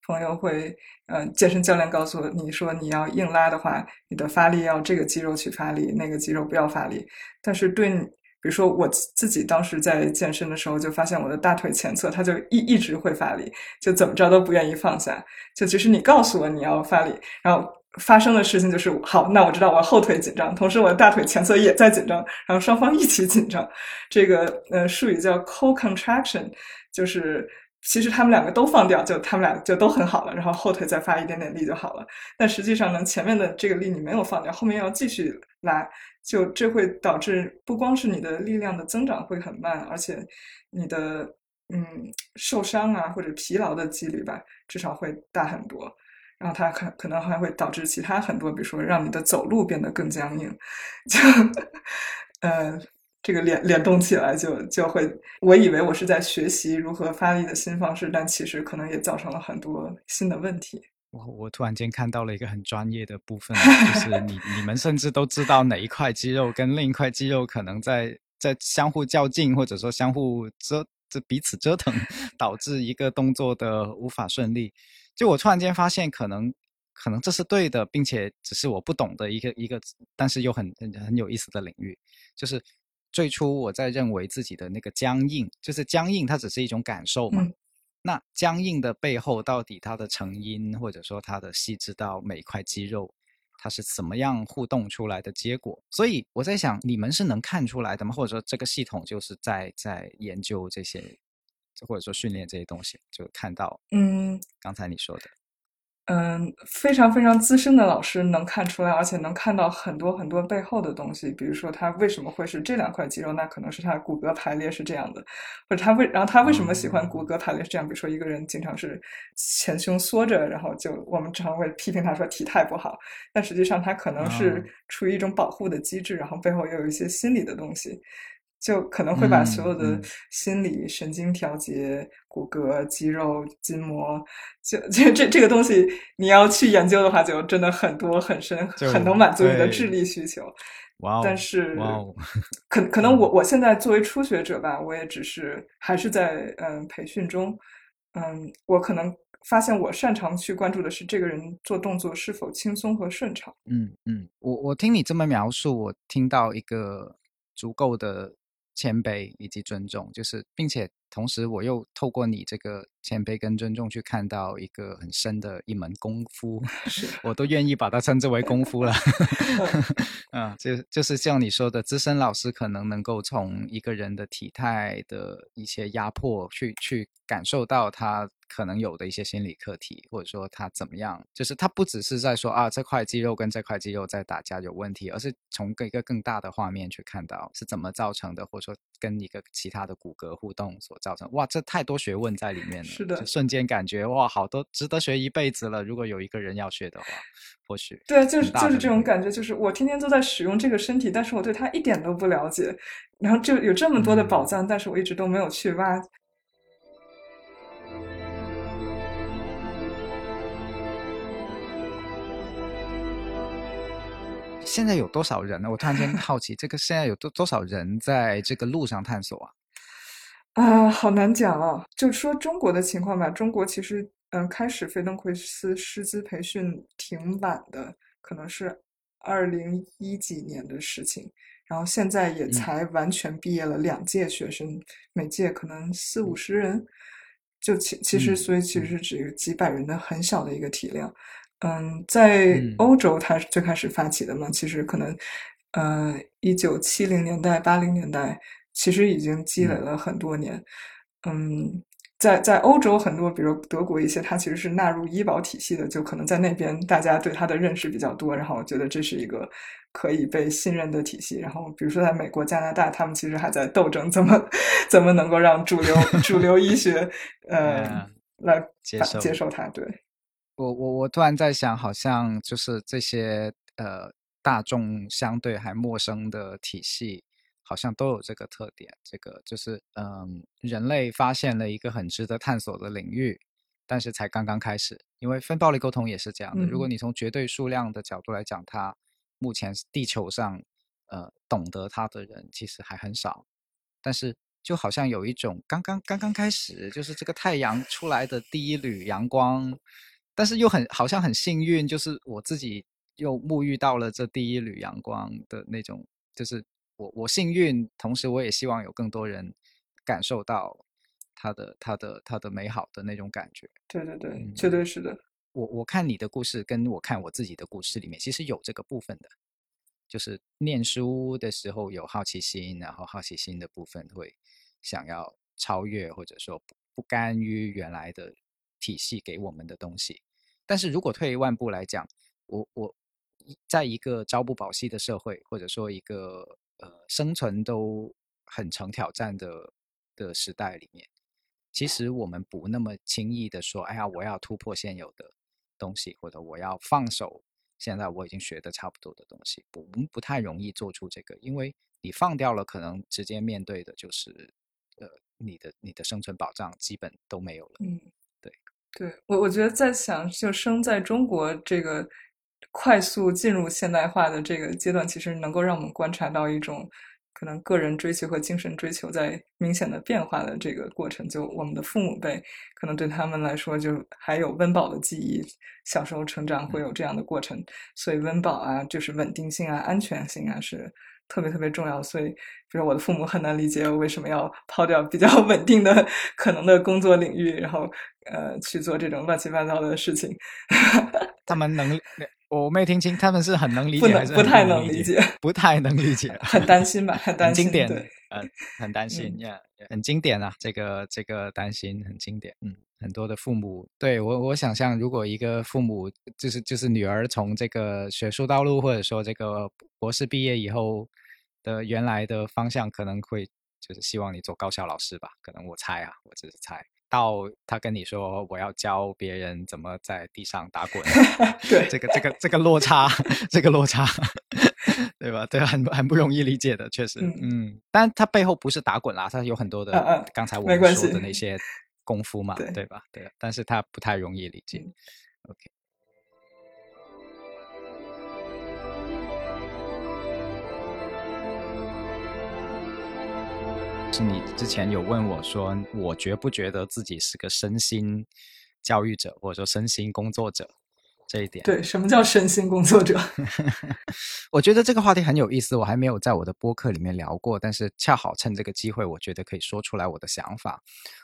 朋友会，嗯，健身教练告诉你说你要硬拉的话，你的发力要这个肌肉去发力，那个肌肉不要发力。但是对，比如说我自己当时在健身的时候，就发现我的大腿前侧它就一一直会发力，就怎么着都不愿意放下。就其实你告诉我你要发力，然后。发生的事情就是好，那我知道我后腿紧张，同时我的大腿前侧也在紧张，然后双方一起紧张。这个呃术语叫 co-contraction，就是其实他们两个都放掉，就他们俩就都很好了，然后后腿再发一点点力就好了。但实际上呢，前面的这个力你没有放掉，后面要继续拉，就这会导致不光是你的力量的增长会很慢，而且你的嗯受伤啊或者疲劳的几率吧，至少会大很多。然后它可可能还会导致其他很多，比如说让你的走路变得更僵硬，就呃这个联联动起来就就会，我以为我是在学习如何发力的新方式，但其实可能也造成了很多新的问题。我我突然间看到了一个很专业的部分，就是 你你们甚至都知道哪一块肌肉跟另一块肌肉可能在在相互较劲，或者说相互折这彼此折腾，导致一个动作的无法顺利。就我突然间发现，可能可能这是对的，并且只是我不懂的一个一个，但是又很很很有意思的领域。就是最初我在认为自己的那个僵硬，就是僵硬，它只是一种感受嘛。那僵硬的背后，到底它的成因，或者说它的细致到每一块肌肉，它是怎么样互动出来的结果？所以我在想，你们是能看出来的吗？或者说这个系统就是在在研究这些？或者说训练这些东西，就看到，嗯，刚才你说的，嗯，非常非常资深的老师能看出来，而且能看到很多很多背后的东西。比如说，他为什么会是这两块肌肉？那可能是他骨骼排列是这样的，或者他为然后他为什么喜欢骨骼排列是这样？比如说，一个人经常是前胸缩着，然后就我们常会批评他说体态不好，但实际上他可能是出于一种保护的机制，然后背后又有一些心理的东西。就可能会把所有的心理、神经调节、骨骼、肌肉、筋膜，就就这这个东西，你要去研究的话，就真的很多很深，很能满足你的智力需求。哇！但是，可可能我我现在作为初学者吧，我也只是还是在嗯培训中，嗯，我可能发现我擅长去关注的是这个人做动作是否轻松和顺畅。嗯嗯，我我听你这么描述，我听到一个足够的。谦卑以及尊重，就是，并且同时，我又透过你这个谦卑跟尊重，去看到一个很深的一门功夫，我都愿意把它称之为功夫了。嗯，就就是像你说的，资深老师可能能够从一个人的体态的一些压迫，去去感受到他。可能有的一些心理课题，或者说他怎么样，就是他不只是在说啊这块肌肉跟这块肌肉在打架有问题，而是从一个更大的画面去看到是怎么造成的，或者说跟一个其他的骨骼互动所造成。哇，这太多学问在里面了。是的，瞬间感觉哇，好多值得学一辈子了。如果有一个人要学的话，或许对，就是就是这种感觉，就是我天天都在使用这个身体，但是我对它一点都不了解，然后就有这么多的宝藏，但是我一直都没有去挖。现在有多少人呢？我突然间 好奇，这个现在有多多少人在这个路上探索啊？啊，好难讲啊！就说中国的情况吧，中国其实嗯，开始费登奎斯师资培训挺晚的，可能是二零一几年的事情。然后现在也才完全毕业了两届学生，每届可能四五十人，就其其实所以其实只有几百人的很小的一个体量。嗯，在欧洲，它是最开始发起的嘛？其实可能，呃，一九七零年代、八零年代，其实已经积累了很多年。嗯，在在欧洲，很多，比如德国一些，它其实是纳入医保体系的，就可能在那边大家对它的认识比较多，然后觉得这是一个可以被信任的体系。然后，比如说在美国、加拿大，他们其实还在斗争，怎么怎么能够让主流主流医学 呃来接受接受它？对。我我我突然在想，好像就是这些呃大众相对还陌生的体系，好像都有这个特点。这个就是嗯，人类发现了一个很值得探索的领域，但是才刚刚开始。因为非暴力沟通也是这样的。如果你从绝对数量的角度来讲，它目前地球上呃懂得它的人其实还很少。但是就好像有一种刚刚刚刚开始，就是这个太阳出来的第一缕阳光。但是又很好像很幸运，就是我自己又沐浴到了这第一缕阳光的那种，就是我我幸运，同时我也希望有更多人感受到它的它的它的美好的那种感觉。对对对，绝对是的。我我看你的故事，跟我看我自己的故事里面，其实有这个部分的，就是念书的时候有好奇心，然后好奇心的部分会想要超越，或者说不不甘于原来的。体系给我们的东西，但是如果退一万步来讲，我我在一个朝不保夕的社会，或者说一个呃生存都很成挑战的的时代里面，其实我们不那么轻易的说，哎呀，我要突破现有的东西，或者我要放手，现在我已经学的差不多的东西，不，不太容易做出这个，因为你放掉了，可能直接面对的就是呃你的你的生存保障基本都没有了。嗯。对我，我觉得在想，就生在中国这个快速进入现代化的这个阶段，其实能够让我们观察到一种可能个人追求和精神追求在明显的变化的这个过程。就我们的父母辈，可能对他们来说，就还有温饱的记忆，小时候成长会有这样的过程，所以温饱啊，就是稳定性啊、安全性啊是。特别特别重要，所以，比如我的父母很难理解我为什么要抛掉比较 稳定的可能的工作领域，然后呃去做这种乱七八糟的事情。他们能，我没听清，他们是很能理解不太能理解？不太能理解，很担心吧？很担心。经典，对，嗯，很担心，呀，很经典啊！这个这个担心很经典，嗯。很多的父母，对我我想象，如果一个父母就是就是女儿从这个学术道路或者说这个博士毕业以后的原来的方向，可能会就是希望你做高校老师吧？可能我猜啊，我只是猜。到他跟你说我要教别人怎么在地上打滚，对这个这个这个落差，这个落差，对吧？对，很很不容易理解的，确实，嗯，但他背后不是打滚啦，他有很多的刚才我们说的那些。功夫嘛，对吧？对，但是他不太容易理解。OK，是你之前有问我说，我觉不觉得自己是个身心教育者，或者说身心工作者？这一点对，什么叫身心工作者？我觉得这个话题很有意思，我还没有在我的播客里面聊过，但是恰好趁这个机会，我觉得可以说出来我的想法。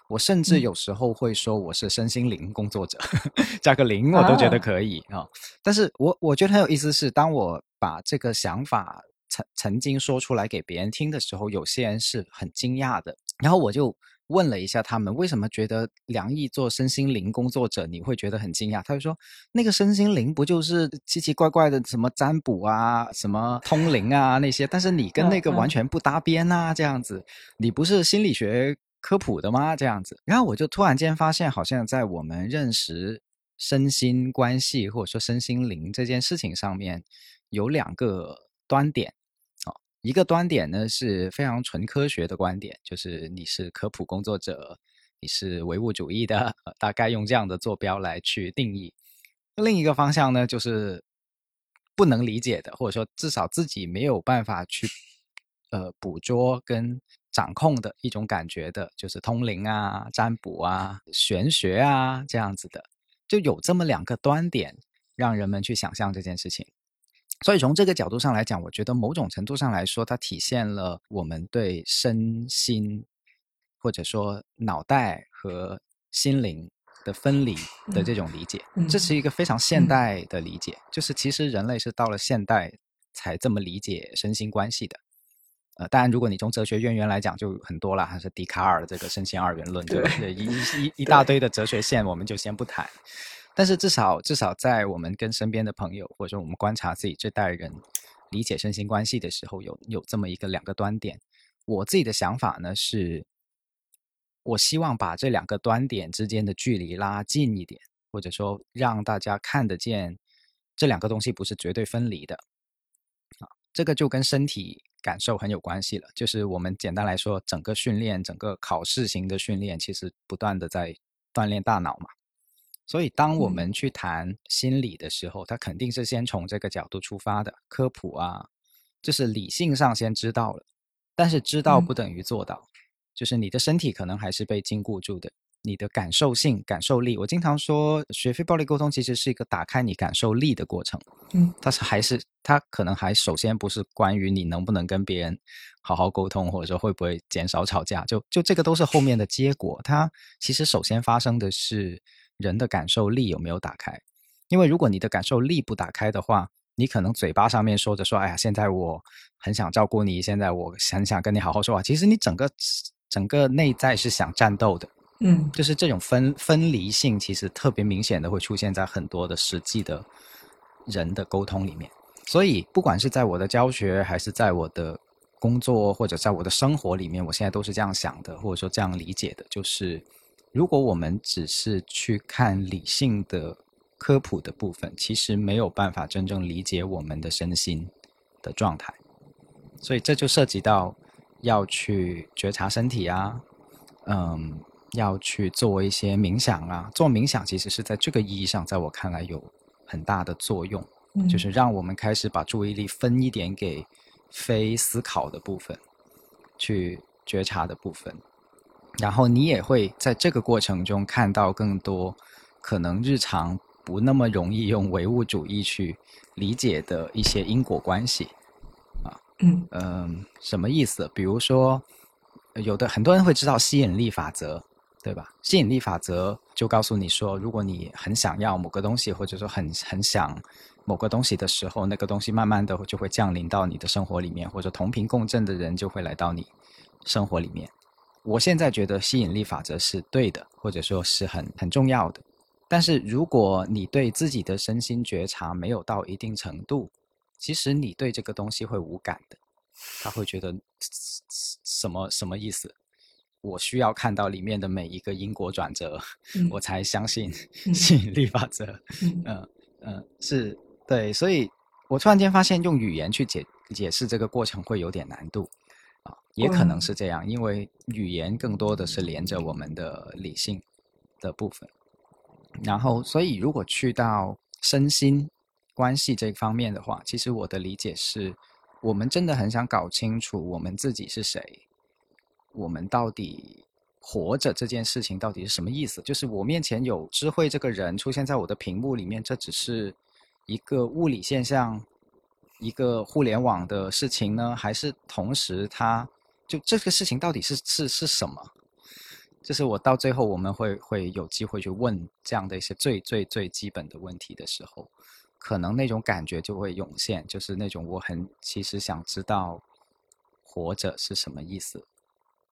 我甚至有时候会说我是身心灵工作者，加个零我都觉得可以啊。但是我我觉得很有意思是，当我把这个想法曾曾经说出来给别人听的时候，有些人是很惊讶的，然后我就。问了一下他们为什么觉得梁毅做身心灵工作者你会觉得很惊讶？他就说那个身心灵不就是奇奇怪怪的什么占卜啊、什么通灵啊那些，但是你跟那个完全不搭边呐，这样子，你不是心理学科普的吗？这样子，然后我就突然间发现，好像在我们认识身心关系或者说身心灵这件事情上面，有两个端点。一个端点呢是非常纯科学的观点，就是你是科普工作者，你是唯物主义的，大概用这样的坐标来去定义。另一个方向呢，就是不能理解的，或者说至少自己没有办法去呃捕捉跟掌控的一种感觉的，就是通灵啊、占卜啊、玄学啊这样子的，就有这么两个端点，让人们去想象这件事情。所以从这个角度上来讲，我觉得某种程度上来说，它体现了我们对身心或者说脑袋和心灵的分离 的这种理解。这是一个非常现代的理解，就是其实人类是到了现代才这么理解身心关系的。呃，当然，如果你从哲学渊源来讲，就很多了，还是笛卡尔这个身心二元论，对吧？一一一 大堆的哲学线，我们就先不谈。但是至少至少在我们跟身边的朋友，或者说我们观察自己这代人理解身心关系的时候，有有这么一个两个端点。我自己的想法呢是，我希望把这两个端点之间的距离拉近一点，或者说让大家看得见这两个东西不是绝对分离的。啊，这个就跟身体感受很有关系了。就是我们简单来说，整个训练，整个考试型的训练，其实不断的在锻炼大脑嘛。所以，当我们去谈心理的时候，他肯定是先从这个角度出发的。科普啊，就是理性上先知道了，但是知道不等于做到。就是你的身体可能还是被禁锢住的，你的感受性、感受力。我经常说，学非暴力沟通其实是一个打开你感受力的过程。嗯，但是还是它可能还首先不是关于你能不能跟别人好好沟通，或者说会不会减少吵架。就就这个都是后面的结果。它其实首先发生的是。人的感受力有没有打开？因为如果你的感受力不打开的话，你可能嘴巴上面说着说：“哎呀，现在我很想照顾你，现在我很想跟你好好说话。”其实你整个整个内在是想战斗的，嗯，就是这种分分离性，其实特别明显的会出现在很多的实际的人的沟通里面。所以，不管是在我的教学，还是在我的工作，或者在我的生活里面，我现在都是这样想的，或者说这样理解的，就是。如果我们只是去看理性的科普的部分，其实没有办法真正理解我们的身心的状态，所以这就涉及到要去觉察身体啊，嗯，要去做一些冥想啊。做冥想其实是在这个意义上，在我看来有很大的作用，就是让我们开始把注意力分一点给非思考的部分，去觉察的部分。然后你也会在这个过程中看到更多可能日常不那么容易用唯物主义去理解的一些因果关系，啊，嗯嗯，什么意思？比如说，有的很多人会知道吸引力法则，对吧？吸引力法则就告诉你说，如果你很想要某个东西，或者说很很想某个东西的时候，那个东西慢慢的就会降临到你的生活里面，或者同频共振的人就会来到你生活里面。我现在觉得吸引力法则是对的，或者说是很很重要的。但是如果你对自己的身心觉察没有到一定程度，其实你对这个东西会无感的，他会觉得什么什么意思？我需要看到里面的每一个因果转折，我才相信 吸引力法则。嗯嗯，是对，所以我突然间发现用语言去解解释这个过程会有点难度。也可能是这样，因为语言更多的是连着我们的理性的部分，然后，所以如果去到身心关系这方面的话，其实我的理解是，我们真的很想搞清楚我们自己是谁，我们到底活着这件事情到底是什么意思？就是我面前有智慧这个人出现在我的屏幕里面，这只是一个物理现象，一个互联网的事情呢，还是同时它？就这个事情到底是是是什么？就是我到最后我们会会有机会去问这样的一些最最最基本的问题的时候，可能那种感觉就会涌现，就是那种我很其实想知道活着是什么意思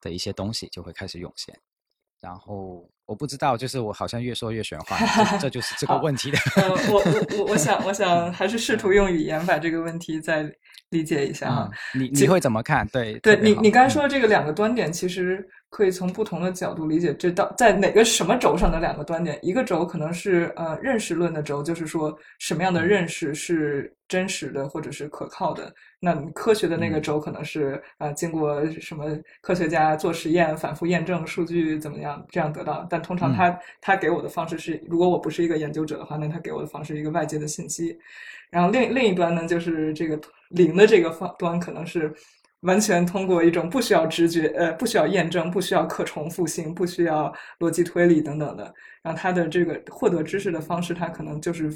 的一些东西就会开始涌现，然后。我不知道，就是我好像越说越玄幻，这就是这个问题的。呃，我我 我我想我想还是试图用语言把这个问题再理解一下哈。你你会怎么看？对，对你你刚才说的这个两个端点，其实。可以从不同的角度理解，这到在哪个什么轴上的两个端点，一个轴可能是呃认识论的轴，就是说什么样的认识是真实的或者是可靠的。那科学的那个轴可能是呃经过什么科学家做实验反复验证数据怎么样这样得到。但通常他他给我的方式是，如果我不是一个研究者的话，那他给我的方式一个外界的信息。然后另另一端呢，就是这个零的这个方端可能是。完全通过一种不需要直觉、呃，不需要验证、不需要可重复性、不需要逻辑推理等等的，然后他的这个获得知识的方式，他可能就是，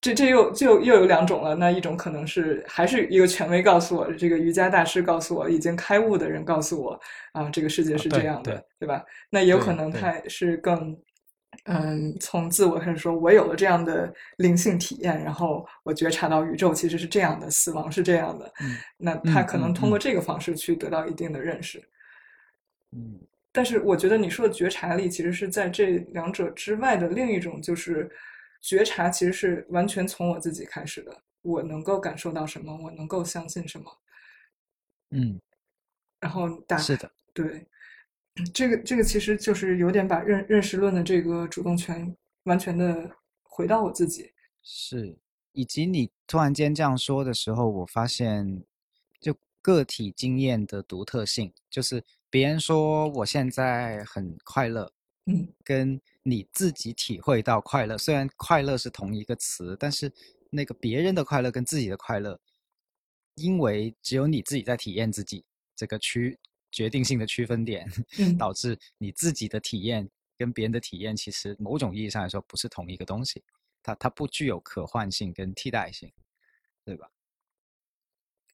这这又就又有两种了。那一种可能是还是一个权威告诉我，这个瑜伽大师告诉我，已经开悟的人告诉我，啊，这个世界是这样的，对吧？那也有可能他是更。嗯，从自我开始说，我有了这样的灵性体验，然后我觉察到宇宙其实是这样的，死亡是这样的。嗯，那他可能通过这个方式去得到一定的认识。嗯，但是我觉得你说的觉察力，其实是在这两者之外的另一种，就是觉察其实是完全从我自己开始的。我能够感受到什么，我能够相信什么。嗯，然后打是的，对。这个这个其实就是有点把认认识论的这个主动权完全的回到我自己，是，以及你突然间这样说的时候，我发现就个体经验的独特性，就是别人说我现在很快乐，嗯，跟你自己体会到快乐，虽然快乐是同一个词，但是那个别人的快乐跟自己的快乐，因为只有你自己在体验自己这个区。决定性的区分点，导致你自己的体验跟别人的体验，其实某种意义上来说不是同一个东西，它它不具有可换性跟替代性，对吧？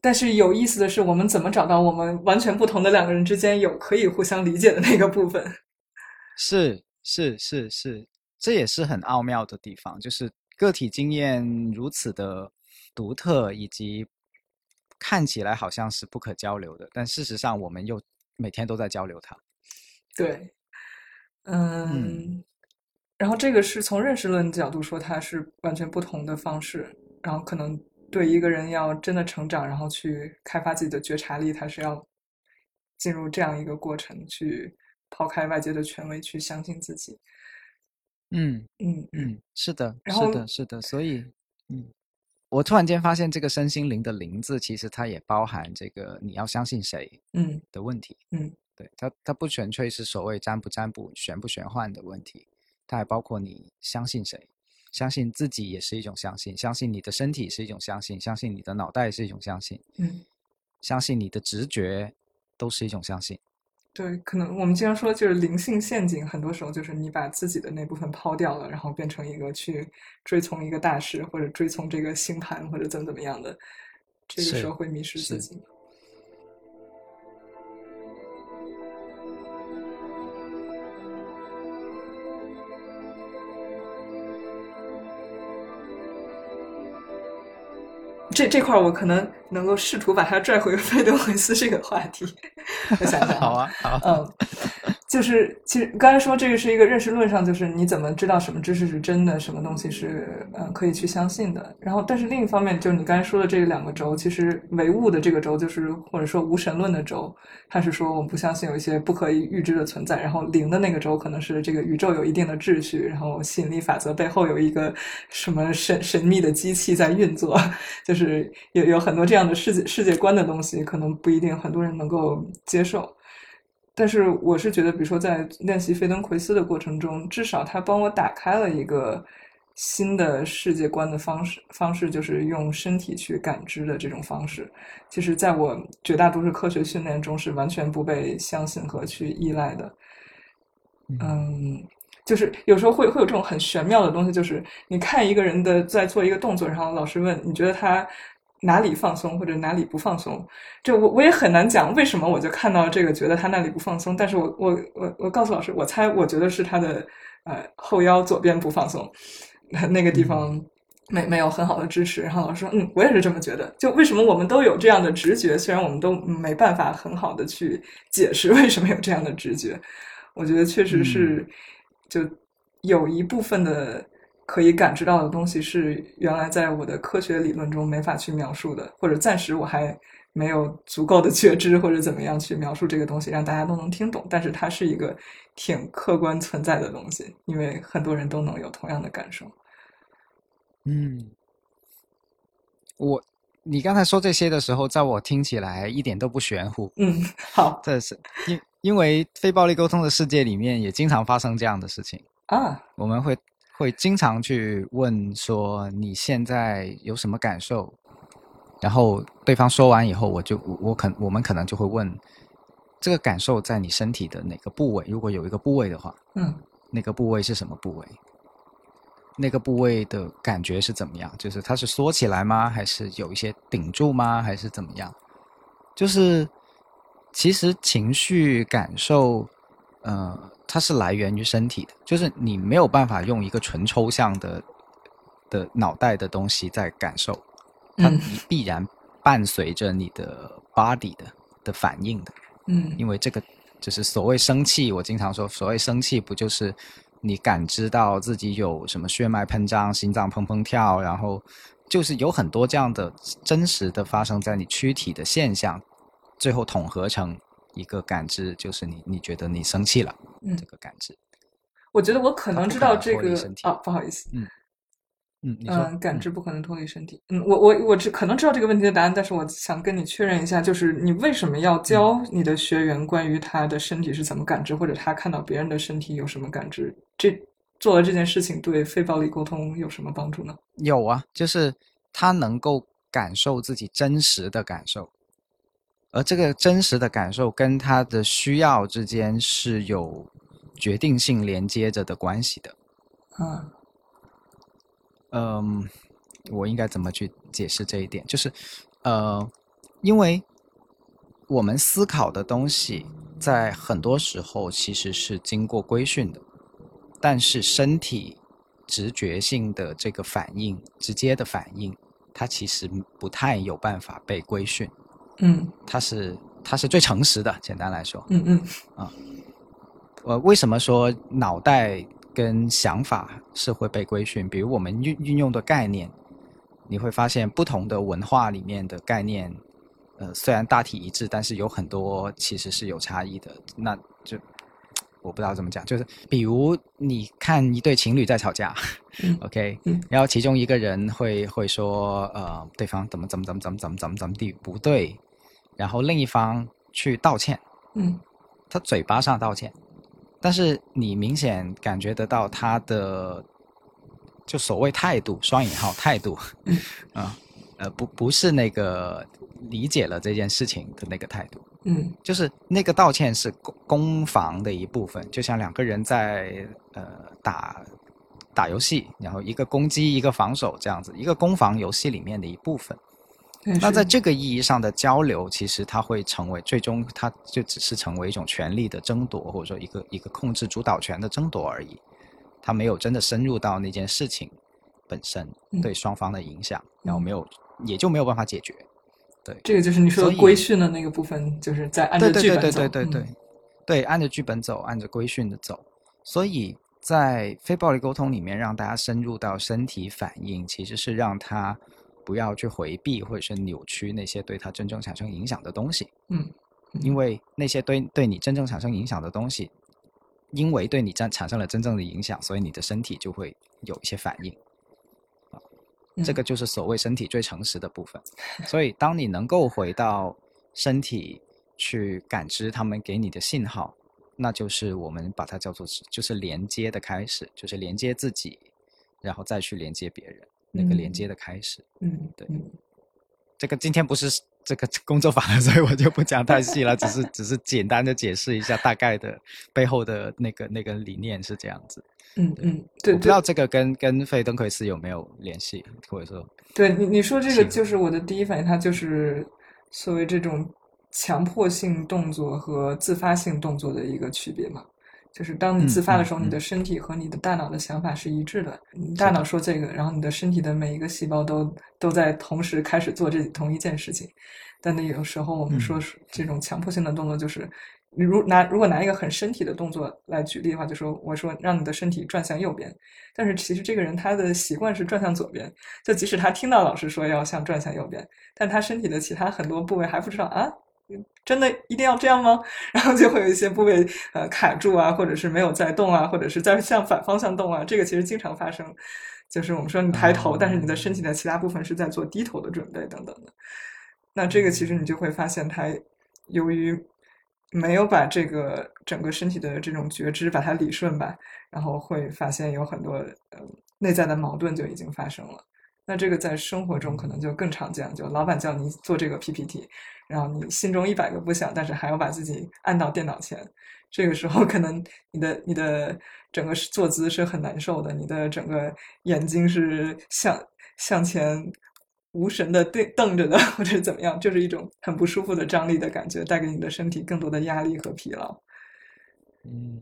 但是有意思的是，我们怎么找到我们完全不同的两个人之间有可以互相理解的那个部分？是是是是，这也是很奥妙的地方，就是个体经验如此的独特，以及。看起来好像是不可交流的，但事实上我们又每天都在交流它。对，嗯，然后这个是从认识论角度说，它是完全不同的方式。然后可能对一个人要真的成长，然后去开发自己的觉察力，他是要进入这样一个过程，去抛开外界的权威，去相信自己。嗯嗯嗯，是的，是的，是的，所以嗯。我突然间发现，这个身心灵的“灵”字，其实它也包含这个你要相信谁，嗯的问题，嗯，对它，它不纯粹是所谓占卜占卜、玄不玄幻的问题，它还包括你相信谁，相信自己也是一种相信，相信你的身体是一种相信，相信你的脑袋是一种相信，嗯，相信你的直觉都是一种相信。对，可能我们经常说就是灵性陷阱，很多时候就是你把自己的那部分抛掉了，然后变成一个去追从一个大师，或者追从这个星盘，或者怎么怎么样的，这个时候会迷失自己。这这块我可能能够试图把它拽回费德文斯这个话题。我想想，好啊，好，嗯，就是其实刚才说这个是一个认识论上，就是你怎么知道什么知识是真的，什么东西是嗯可以去相信的。然后，但是另一方面，就是你刚才说的这两个轴，其实唯物的这个轴，就是或者说无神论的轴，它是说我们不相信有一些不可以预知的存在。然后零的那个轴可能是这个宇宙有一定的秩序，然后吸引力法则背后有一个什么神神秘的机器在运作，就是有有很多这样的世界世界观的东西，可能不一定很多人能够接受。但是我是觉得，比如说在练习费登奎斯的过程中，至少他帮我打开了一个新的世界观的方式，方式就是用身体去感知的这种方式。其实，在我绝大多数科学训练中是完全不被相信和去依赖的。嗯，就是有时候会会有这种很玄妙的东西，就是你看一个人的在做一个动作，然后老师问你觉得他。哪里放松或者哪里不放松，这我我也很难讲为什么我就看到这个觉得他那里不放松，但是我我我我告诉老师，我猜我觉得是他的呃后腰左边不放松，那个地方没没有很好的支持。然后老师说，嗯，我也是这么觉得。就为什么我们都有这样的直觉，虽然我们都没办法很好的去解释 为什么有这样的直觉，我觉得确实是就有一部分的。可以感知到的东西是原来在我的科学理论中没法去描述的，或者暂时我还没有足够的觉知或者怎么样去描述这个东西，让大家都能听懂。但是它是一个挺客观存在的东西，因为很多人都能有同样的感受。嗯，我你刚才说这些的时候，在我听起来一点都不玄乎。嗯，好，这是因因为非暴力沟通的世界里面也经常发生这样的事情啊，我们会。会经常去问说你现在有什么感受，然后对方说完以后，我就我可我们可能就会问这个感受在你身体的哪个部位？如果有一个部位的话，嗯，那个部位是什么部位？那个部位的感觉是怎么样？就是它是缩起来吗？还是有一些顶住吗？还是怎么样？就是其实情绪感受，呃。它是来源于身体的，就是你没有办法用一个纯抽象的的脑袋的东西在感受，它必然伴随着你的 body 的的反应的。嗯，因为这个就是所谓生气，我经常说，所谓生气不就是你感知到自己有什么血脉喷张、心脏砰砰跳，然后就是有很多这样的真实的发生在你躯体的现象，最后统合成。一个感知就是你，你觉得你生气了，嗯，这个感知，我觉得我可能知道这个啊，不好意思，嗯嗯嗯，感知不可能脱离身体，嗯，我我我只可能知道这个问题的答案，但是我想跟你确认一下，就是你为什么要教你的学员关于他的身体是怎么感知，或者他看到别人的身体有什么感知？这做了这件事情对非暴力沟通有什么帮助呢？有啊，就是他能够感受自己真实的感受。而这个真实的感受跟他的需要之间是有决定性连接着的关系的。嗯，嗯，我应该怎么去解释这一点？就是，呃，因为我们思考的东西在很多时候其实是经过规训的，但是身体直觉性的这个反应、直接的反应，它其实不太有办法被规训。嗯，他是他是最诚实的，简单来说。嗯嗯啊，我，为什么说脑袋跟想法是会被规训？比如我们运运用的概念，你会发现不同的文化里面的概念，呃，虽然大体一致，但是有很多其实是有差异的。那就我不知道怎么讲，就是比如你看一对情侣在吵架，OK，然后其中一个人会会说，呃，对方怎么怎么怎么怎么怎么怎么怎么地不对。然后另一方去道歉，嗯，他嘴巴上道歉，但是你明显感觉得到他的就所谓态度（双引号态度），啊，呃，不不是那个理解了这件事情的那个态度，嗯，就是那个道歉是攻攻防的一部分，就像两个人在呃打打游戏，然后一个攻击一个防守这样子，一个攻防游戏里面的一部分。那在这个意义上的交流，其实它会成为最终，它就只是成为一种权力的争夺，或者说一个一个控制主导权的争夺而已。它没有真的深入到那件事情本身对双方的影响，然后没有也就没有办法解决。对，这个就是你说的规训的那个部分，就是在按照剧本走。对对对对对对，对，按着剧本走，按着规训的走。所以在非暴力沟通里面，让大家深入到身体反应，其实是让他不要去回避或者是扭曲那些对他真正产生影响的东西。嗯，因为那些对对你真正产生影响的东西，因为对你产产生了真正的影响，所以你的身体就会有一些反应。这个就是所谓身体最诚实的部分，所以当你能够回到身体去感知他们给你的信号，那就是我们把它叫做就是连接的开始，就是连接自己，然后再去连接别人，那个连接的开始。嗯，对。这个今天不是这个 工作坊，所以我就不讲太细了，只是 只是简单的解释一下大概的背后的那个那个理念是这样子。嗯嗯，对，不知道这个跟跟费登奎斯有没有联系，或者说，对你你说这个就是我的第一反应，它就是所谓这种强迫性动作和自发性动作的一个区别嘛。就是当你自发的时候，你的身体和你的大脑的想法是一致的，你大脑说这个，然后你的身体的每一个细胞都都在同时开始做这同一件事情。但那有时候我们说这种强迫性的动作就是。你如拿如果拿一个很身体的动作来举例的话，就说我说让你的身体转向右边，但是其实这个人他的习惯是转向左边，就即使他听到老师说要向转向右边，但他身体的其他很多部位还不知道啊，真的一定要这样吗？然后就会有一些部位呃卡住啊，或者是没有在动啊，或者是在向反方向动啊，这个其实经常发生，就是我们说你抬头，但是你的身体的其他部分是在做低头的准备等等的，那这个其实你就会发现它由于。没有把这个整个身体的这种觉知把它理顺吧，然后会发现有很多呃内在的矛盾就已经发生了。那这个在生活中可能就更常见，就老板叫你做这个 PPT，然后你心中一百个不想，但是还要把自己按到电脑前，这个时候可能你的你的整个坐姿是很难受的，你的整个眼睛是向向前。无神的瞪瞪着的，或者怎么样，就是一种很不舒服的张力的感觉，带给你的身体更多的压力和疲劳。嗯。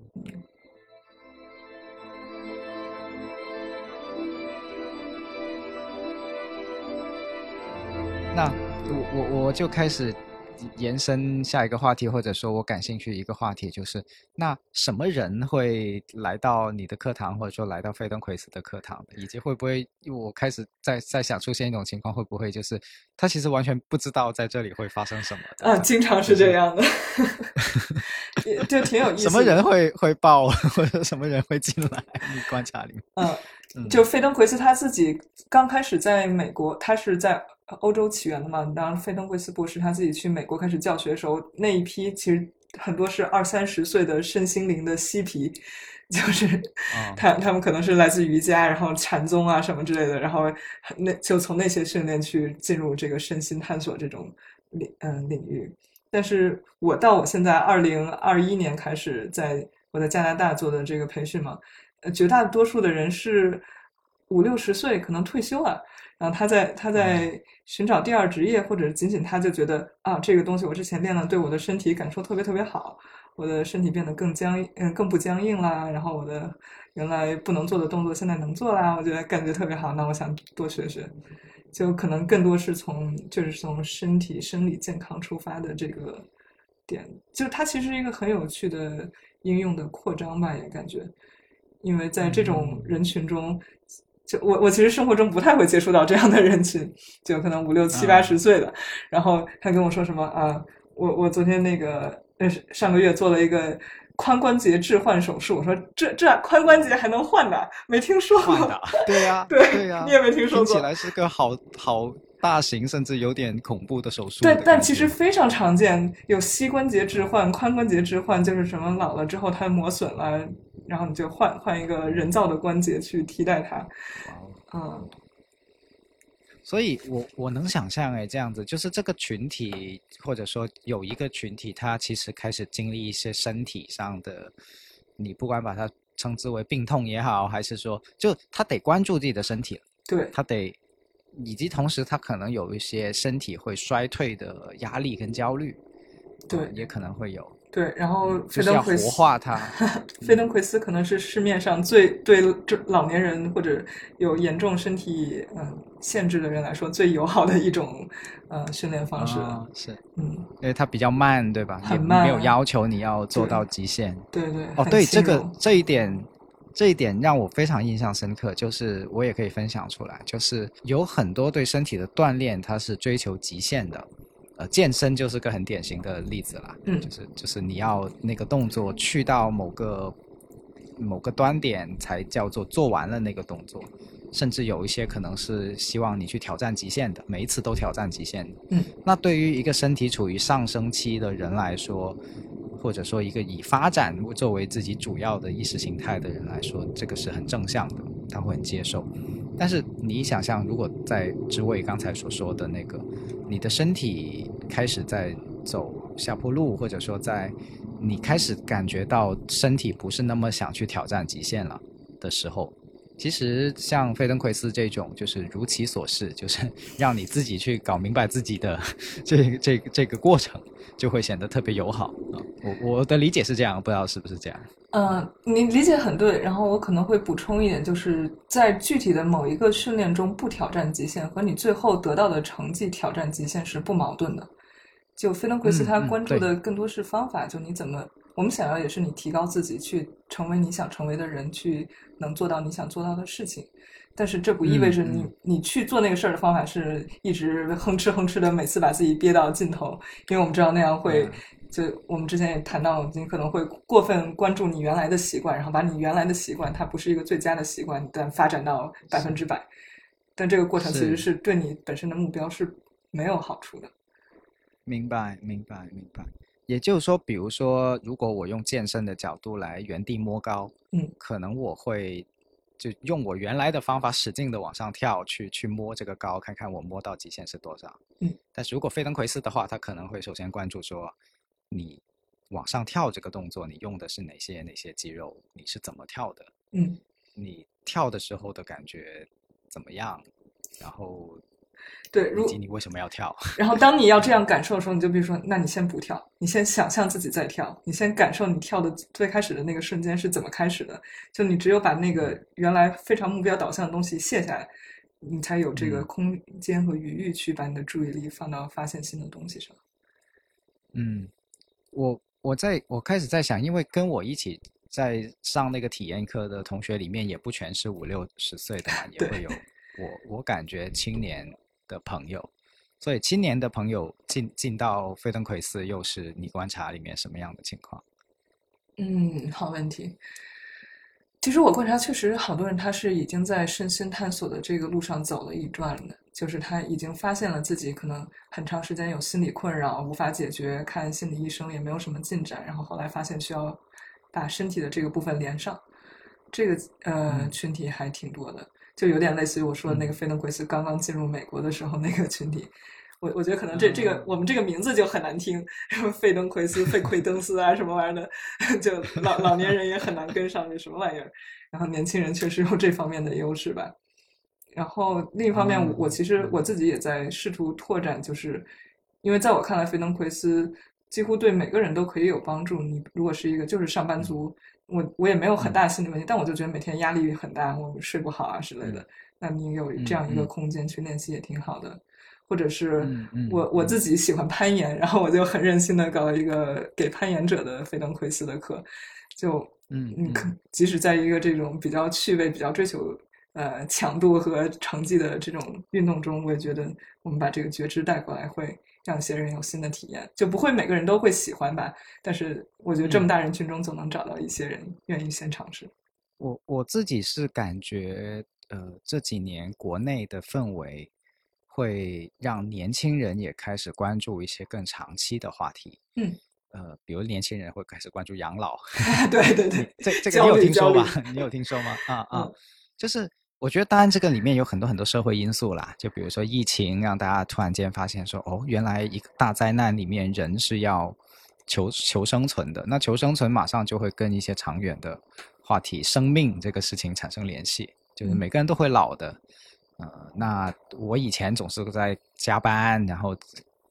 那我我我就开始。延伸下一个话题，或者说我感兴趣一个话题，就是那什么人会来到你的课堂，或者说来到费登奎斯的课堂，以及会不会我开始在在想出现一种情况，会不会就是他其实完全不知道在这里会发生什么？啊，经常是这样的，就挺有意思。什么人会会报，或者什么人会进来？你观察里面，嗯，就费登奎斯他自己刚开始在美国，他是在。欧洲起源的嘛，当然费登奎斯博士他自己去美国开始教学的时候，那一批其实很多是二三十岁的身心灵的嬉皮，就是他他们可能是来自瑜伽，然后禅宗啊什么之类的，然后那就从那些训练去进入这个身心探索这种领嗯领域。但是我到我现在二零二一年开始在我在加拿大做的这个培训嘛，呃，绝大多数的人是五六十岁，可能退休了。然后他在他在寻找第二职业，或者仅仅他就觉得啊，这个东西我之前练了，对我的身体感受特别特别好，我的身体变得更僵，嗯，更不僵硬啦。然后我的原来不能做的动作现在能做啦，我觉得感觉特别好。那我想多学学，就可能更多是从就是从身体生理健康出发的这个点，就它其实是一个很有趣的应用的扩张吧，也感觉，因为在这种人群中。就我我其实生活中不太会接触到这样的人群，就可能五六七八十岁的，然后他跟我说什么啊，我我昨天那个呃上个月做了一个髋关节置换手术，我说这这髋关节还能换的？没听说过。对呀，对对呀，你也没听说过。听起来是个好好大型，甚至有点恐怖的手术。对，但其实非常常见，有膝关节置换、髋关节置换，就是什么老了之后它磨损了。然后你就换换一个人造的关节去替代它，嗯，所以我我能想象哎，这样子就是这个群体，或者说有一个群体，他其实开始经历一些身体上的，你不管把它称之为病痛也好，还是说，就他得关注自己的身体，对。他得，以及同时他可能有一些身体会衰退的压力跟焦虑，对，也可能会有。对，然后嗯就是活费登奎斯，化它。费登奎斯可能是市面上最对这老年人或者有严重身体嗯限制的人来说最友好的一种呃训练方式了。啊是嗯，因为它比较慢，对吧？很慢没有要求你要做到极限。对对。哦，对，这个这一点，这一点让我非常印象深刻，就是我也可以分享出来，就是有很多对身体的锻炼，它是追求极限的。呃，健身就是个很典型的例子啦，嗯就是就是你要那个动作去到某个某个端点才叫做做完了那个动作，甚至有一些可能是希望你去挑战极限的，每一次都挑战极限的。嗯，那对于一个身体处于上升期的人来说，或者说一个以发展作为自己主要的意识形态的人来说，这个是很正向的，他会很接受。但是你想象，如果在职位刚才所说的那个，你的身体开始在走下坡路，或者说在你开始感觉到身体不是那么想去挑战极限了的时候，其实像费登奎斯这种，就是如其所示，就是 让你自己去搞明白自己的 这这个这个过程，就会显得特别友好啊。我我的理解是这样，不知道是不是这样。嗯，你理解很对。然后我可能会补充一点，就是在具体的某一个训练中不挑战极限，和你最后得到的成绩挑战极限是不矛盾的。就菲登奎斯他关注的更多是方法，就你怎么，我们想要也是你提高自己，去成为你想成为的人，去能做到你想做到的事情。但是这不意味着你、你去做那个事儿的方法是一直哼哧哼哧的，每次把自己憋到尽头，因为我们知道那样会。嗯就我们之前也谈到，你可能会过分关注你原来的习惯，然后把你原来的习惯，它不是一个最佳的习惯，但发展到百分之百，但这个过程其实是是对你本身的目标是没有好处的。明白，明白，明白。也就是说，比如说，如果我用健身的角度来原地摸高，嗯，可能我会就用我原来的方法使劲的往上跳，去去摸这个高，看看我摸到极限是多少。嗯，但是如果费登奎斯的话，他可能会首先关注说，你往上跳这个动作，你用的是哪些哪些肌肉，你是怎么跳的，嗯，你跳的时候的感觉怎么样，然后对，如你为什么要跳。然后当你要这样感受的时候，你就比如说，那你先不跳，你先想象自己在跳，你先感受你跳的最开始的那个瞬间是怎么开始的。就你只有把那个原来非常目标导向的东西卸下来，你才有这个嗯空间和余裕去把你的注意力放到发现新的东西上。嗯，我我在我开始在想，因为跟我一起在上那个体验课的同学里面，也不全是五六十岁的嘛，也会有我我感觉青年的朋友，所以青年的朋友进进到费登奎斯，又是你观察里面什么样的情况？嗯，好问题。其实我观察，确实好多人他是已经在身心探索的这个路上走了一段了的，就是他已经发现了自己可能很长时间有心理困扰无法解决，看心理医生也没有什么进展，然后后来发现需要把身体的这个部分连上，这个呃嗯群体还挺多的，就有点类似于我说的那个嗯菲登奎斯刚刚进入美国的时候那个群体。我我觉得可能这这个嗯我们这个名字就很难听，什么费登奎斯、费奎登斯啊什么玩意儿的，就老老年人也很难跟上这什么玩意儿。然后年轻人确实有这方面的优势吧。然后另一方面，我我其实我自己也在试图拓展，就是因为在我看来，费登奎斯几乎对每个人都可以有帮助。你如果是一个就是上班族，我我也没有很大心理问题，但我就觉得每天压力很大，我睡不好啊之类的。那你有这样一个空间去练习也挺好的。或者是我我嗯。自己喜欢攀岩，然后我就很任性的搞了一个给攀岩者的费登奎斯的课，就嗯你可嗯。即使在一个这种比较趣味、比较追求呃强度和成绩的这种运动中，我也觉得我们把这个觉知带过来，会让一些人有新的体验，就不会每个人都会喜欢吧。但是我觉得这么嗯大人群中，总能找到一些人愿意先尝试。我我自己是感觉，呃，这几年国内的氛围会让年轻人也开始关注一些更长期的话题。嗯，呃，比如年轻人会开始关注养老。对对对，这这个你有听说吗？你有听说吗？啊 啊嗯，就是我觉得，当然这个里面有很多很多社会因素啦，就比如说疫情，让大家突然间发现说，哦，原来一个大灾难里面人是要求求生存的，那求生存马上就会跟一些长远的话题，生命这个事情产生联系，就是嗯每个人都会老的。呃，那我以前总是在加班，然后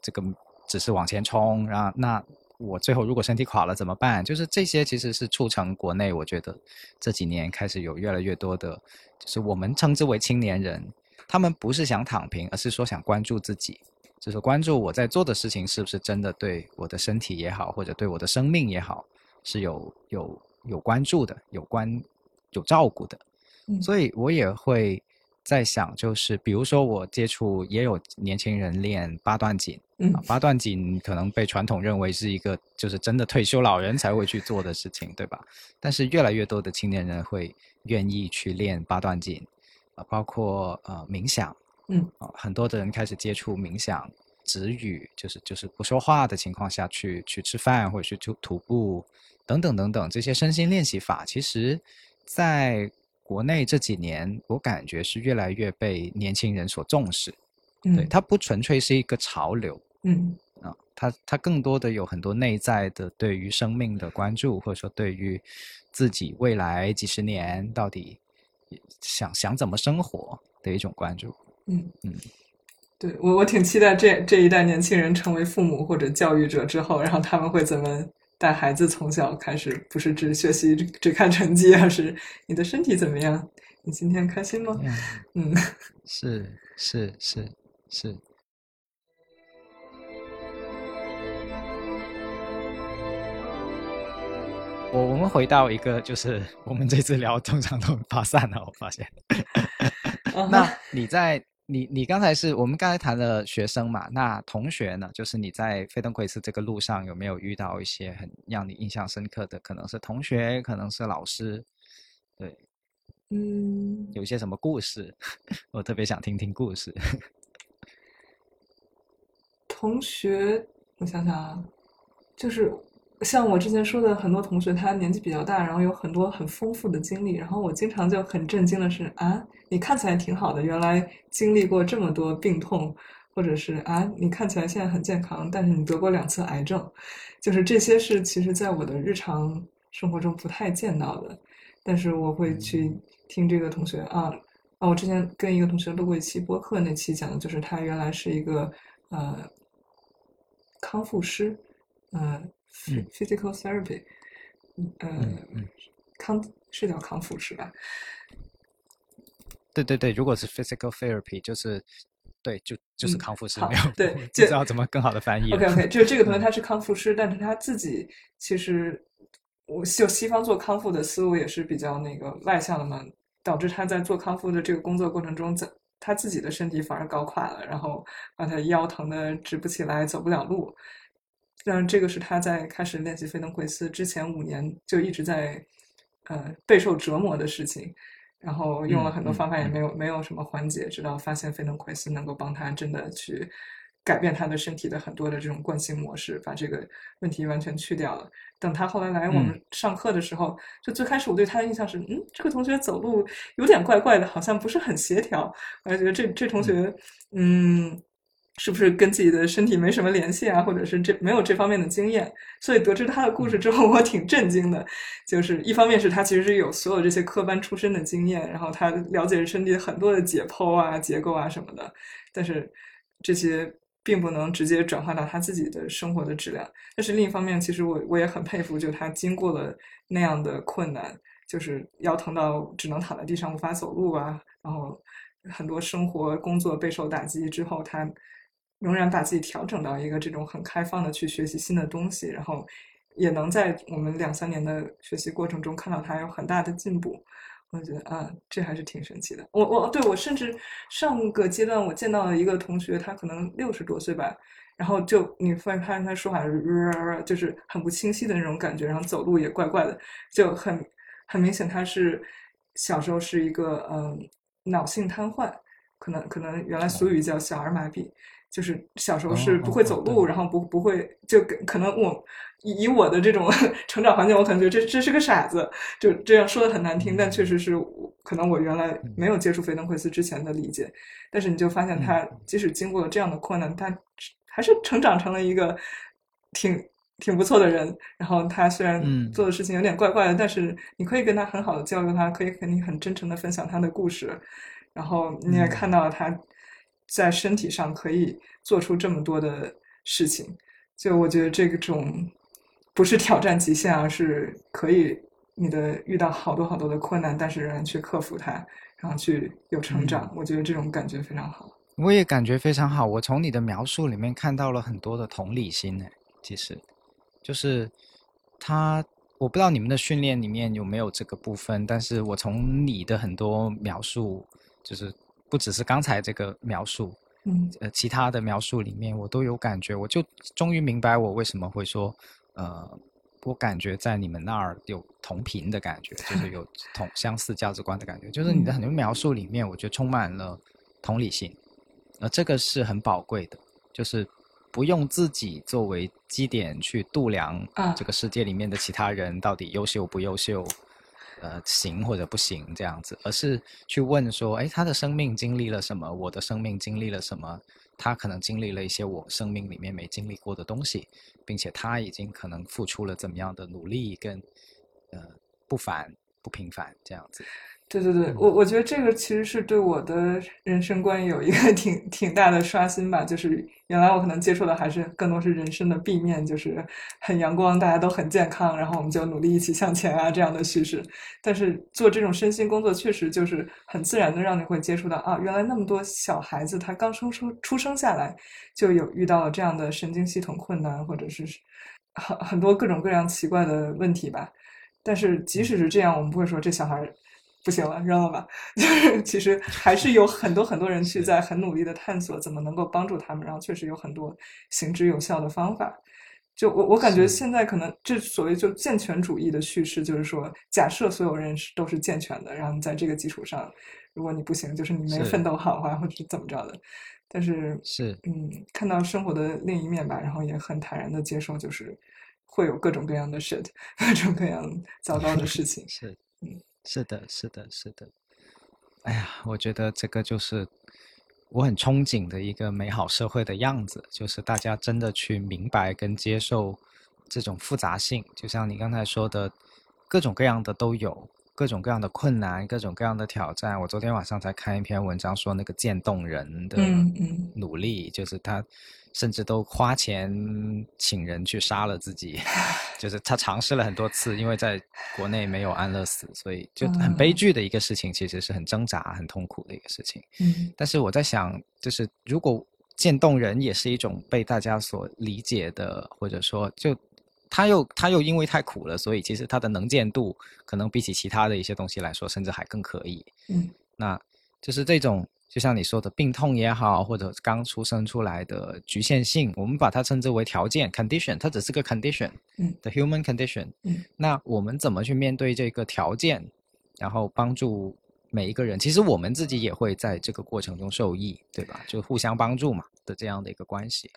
这个只是往前冲，然后那我最后如果身体垮了怎么办？就是这些其实是促成国内我觉得这几年开始有越来越多的，就是我们称之为青年人，他们不是想躺平，而是说想关注自己，就是关注我在做的事情是不是真的对我的身体也好，或者对我的生命也好是有有有关注的，有关有照顾的。所以我也会在想，就是比如说我接触也有年轻人练八段锦。嗯，八段锦可能被传统认为是一个就是真的退休老人才会去做的事情，对吧？但是越来越多的青年人会愿意去练八段锦，啊，包括呃冥想，嗯，啊，很多的人开始接触冥想、止语，就是就是不说话的情况下去去吃饭或者去徒徒步等等等等这些身心练习法，其实在国内这几年我感觉是越来越被年轻人所重视，嗯对，它不纯粹是一个潮流。嗯啊，它它更多的有很多内在的对于生命的关注，或者说对于自己未来几十年到底想想怎么生活的一种关注。嗯嗯，对我我挺期待这这一代年轻人成为父母或者教育者之后，然后他们会怎么带孩子从小开始，不是只学习只看成绩，而是你的身体怎么样？你今天开心吗？嗯，是是是是。我我们回到一个，就是我们这次聊通常都很发散了，我发现。那你在你你刚才是我们刚才谈了学生嘛？那同学呢？就是你在费登奎斯这个路上有没有遇到一些很让你印象深刻的？可能是同学，可能是老师，对，嗯，有些什么故事？我特别想听听故事。同学，我想想啊，就是。像我之前说的，很多同学他年纪比较大，然后有很多很丰富的经历，然后我经常就很震惊的是啊，你看起来挺好的，原来经历过这么多病痛，或者是啊，你看起来现在很健康，但是你得过两次癌症，就是这些是其实在我的日常生活中不太见到的，但是我会去听这个同学啊啊，我之前跟一个同学录过一期播客，那期讲的就是他原来是一个呃康复师，嗯。Physical therapy，呃，康是叫康复是吧？对对对，如果是 physical therapy，就是对，就就是康复师，没有对，不知道怎么更好的翻译。OK OK，就是这个同学他是康复师，但是他自己其实我就西方做康复的思路也是比较那个外向的嘛，导致他在做康复的这个工作过程中，在他自己的身体反而搞垮了，然后把他腰疼的直不起来，走不了路。但这个是他在开始练习费登奎斯之前五年就一直在呃备受折磨的事情，然后用了很多方法也没有没有什么缓解，直到发现费登奎斯能够帮他真的去改变他的身体的很多的这种惯性模式，把这个问题完全去掉了。等他后来来我们上课的时候，就最开始我对他的印象是，嗯，这个同学走路有点怪怪的，好像不是很协调。我还觉得这这同学，嗯。是不是跟自己的身体没什么联系啊，或者是这没有这方面的经验？所以得知他的故事之后，我挺震惊的。就是一方面是他其实是有所有这些科班出身的经验，然后他了解身体很多的解剖啊、结构啊什么的，但是这些并不能直接转化到他自己的生活的质量。但是另一方面，其实我我也很佩服，就他经过了那样的困难，就是腰疼到只能躺在地上无法走路啊，然后很多生活工作备受打击之后，他。仍然把自己调整到一个这种很开放的去学习新的东西，然后也能在我们两三年的学习过程中看到他有很大的进步。我觉得啊，这还是挺神奇的。我我对我甚至上个阶段我见到了一个同学，他可能六十多岁吧，然后就你发现他说话就是很不清晰的那种感觉，然后走路也怪怪的，就很很明显他是小时候是一个嗯脑性瘫痪，可能可能原来俗语叫小儿麻痹。就是小时候是不会走路，然后不不会就可能我以我的这种 成长环境，我可能觉得这这是个傻子，就这样说的很难听，但确实是可能我原来没有接触菲登奎斯之前的理解。但是你就发现他即使经过了这样的困难，他还是成长成了一个挺挺不错的人。然后他虽然做的事情有点怪怪的，但是你可以跟他很好的交流，他可以跟你很真诚的分享他的故事，然后你也看到了他。在身体上可以做出这么多的事情，就我觉得这种不是挑战极限，而是可以你的遇到好多好多的困难，但是仍然去克服它，然后去有成长。我觉得这种感觉非常好。我也感觉非常好。我从你的描述里面看到了很多的同理心呢。其实，就是他，我不知道你们的训练里面有没有这个部分，但是我从你的很多描述，就是不只是刚才这个描述，嗯，呃，其他的描述里面，我都有感觉。我就终于明白我为什么会说，呃，我感觉在你们那儿有同频的感觉，就是有 同相似价值观的感觉。就是你的很多描述里面，我觉得充满了同理心。呃，这个是很宝贵的，就是不用自己作为基点去度量这个世界里面的其他人到底优秀不优秀，呃，行或者不行这样子，而是去问说，哎，他的生命经历了什么？我的生命经历了什么？他可能经历了一些我生命里面没经历过的东西，并且他已经可能付出了怎么样的努力跟呃不凡不平凡这样子。对对对，我我觉得这个其实是对我的人生观有一个 挺挺大的刷新吧。就是原来我可能接触的还是更多是人生的 B 面，就是很阳光，大家都很健康，然后我们就努力一起向前啊这样的叙事。但是做这种身心工作，确实就是很自然的让你会接触到啊，原来那么多小孩子他刚生出出生下来就有遇到了这样的神经系统困难，或者是很很多各种各样奇怪的问题吧。但是即使是这样，我们不会说这小孩。不行了，扔了吧。就是其实还是有很多很多人去在很努力的探索怎么能够帮助他们，然后确实有很多行之有效的方法。就我我感觉现在可能这所谓就健全主义的叙事，就是说假设所有人是都是健全的，然后你在这个基础上，如果你不行，就是你没奋斗好啊，或者是怎么着的。但是是嗯，看到生活的另一面吧，然后也很坦然的接受，就是会有各种各样的 shit，各种各样糟糕的事情。是嗯。是的，是的，是的。哎呀，我觉得这个就是我很憧憬的一个美好社会的样子，就是大家真的去明白跟接受这种复杂性。就像你刚才说的，各种各样的都有，各种各样的困难，各种各样的挑战。我昨天晚上才看一篇文章，说那个渐冻人的努力，就是他。甚至都花钱请人去杀了自己，就是他尝试了很多次，因为在国内没有安乐死，所以就很悲剧的一个事情，其实是很挣扎、很痛苦的一个事情。嗯，但是我在想，就是如果渐冻人也是一种被大家所理解的，或者说，就他又他又因为太苦了，所以其实他的能见度可能比起其他的一些东西来说，甚至还更可以。嗯，那就是这种。就像你说的，病痛也好，或者刚出生出来的局限性，我们把它称之为条件 （condition），它只是个 condition，嗯，the human condition。嗯，那我们怎么去面对这个条件，然后帮助每一个人？其实我们自己也会在这个过程中受益，对吧？就互相帮助嘛的这样的一个关系。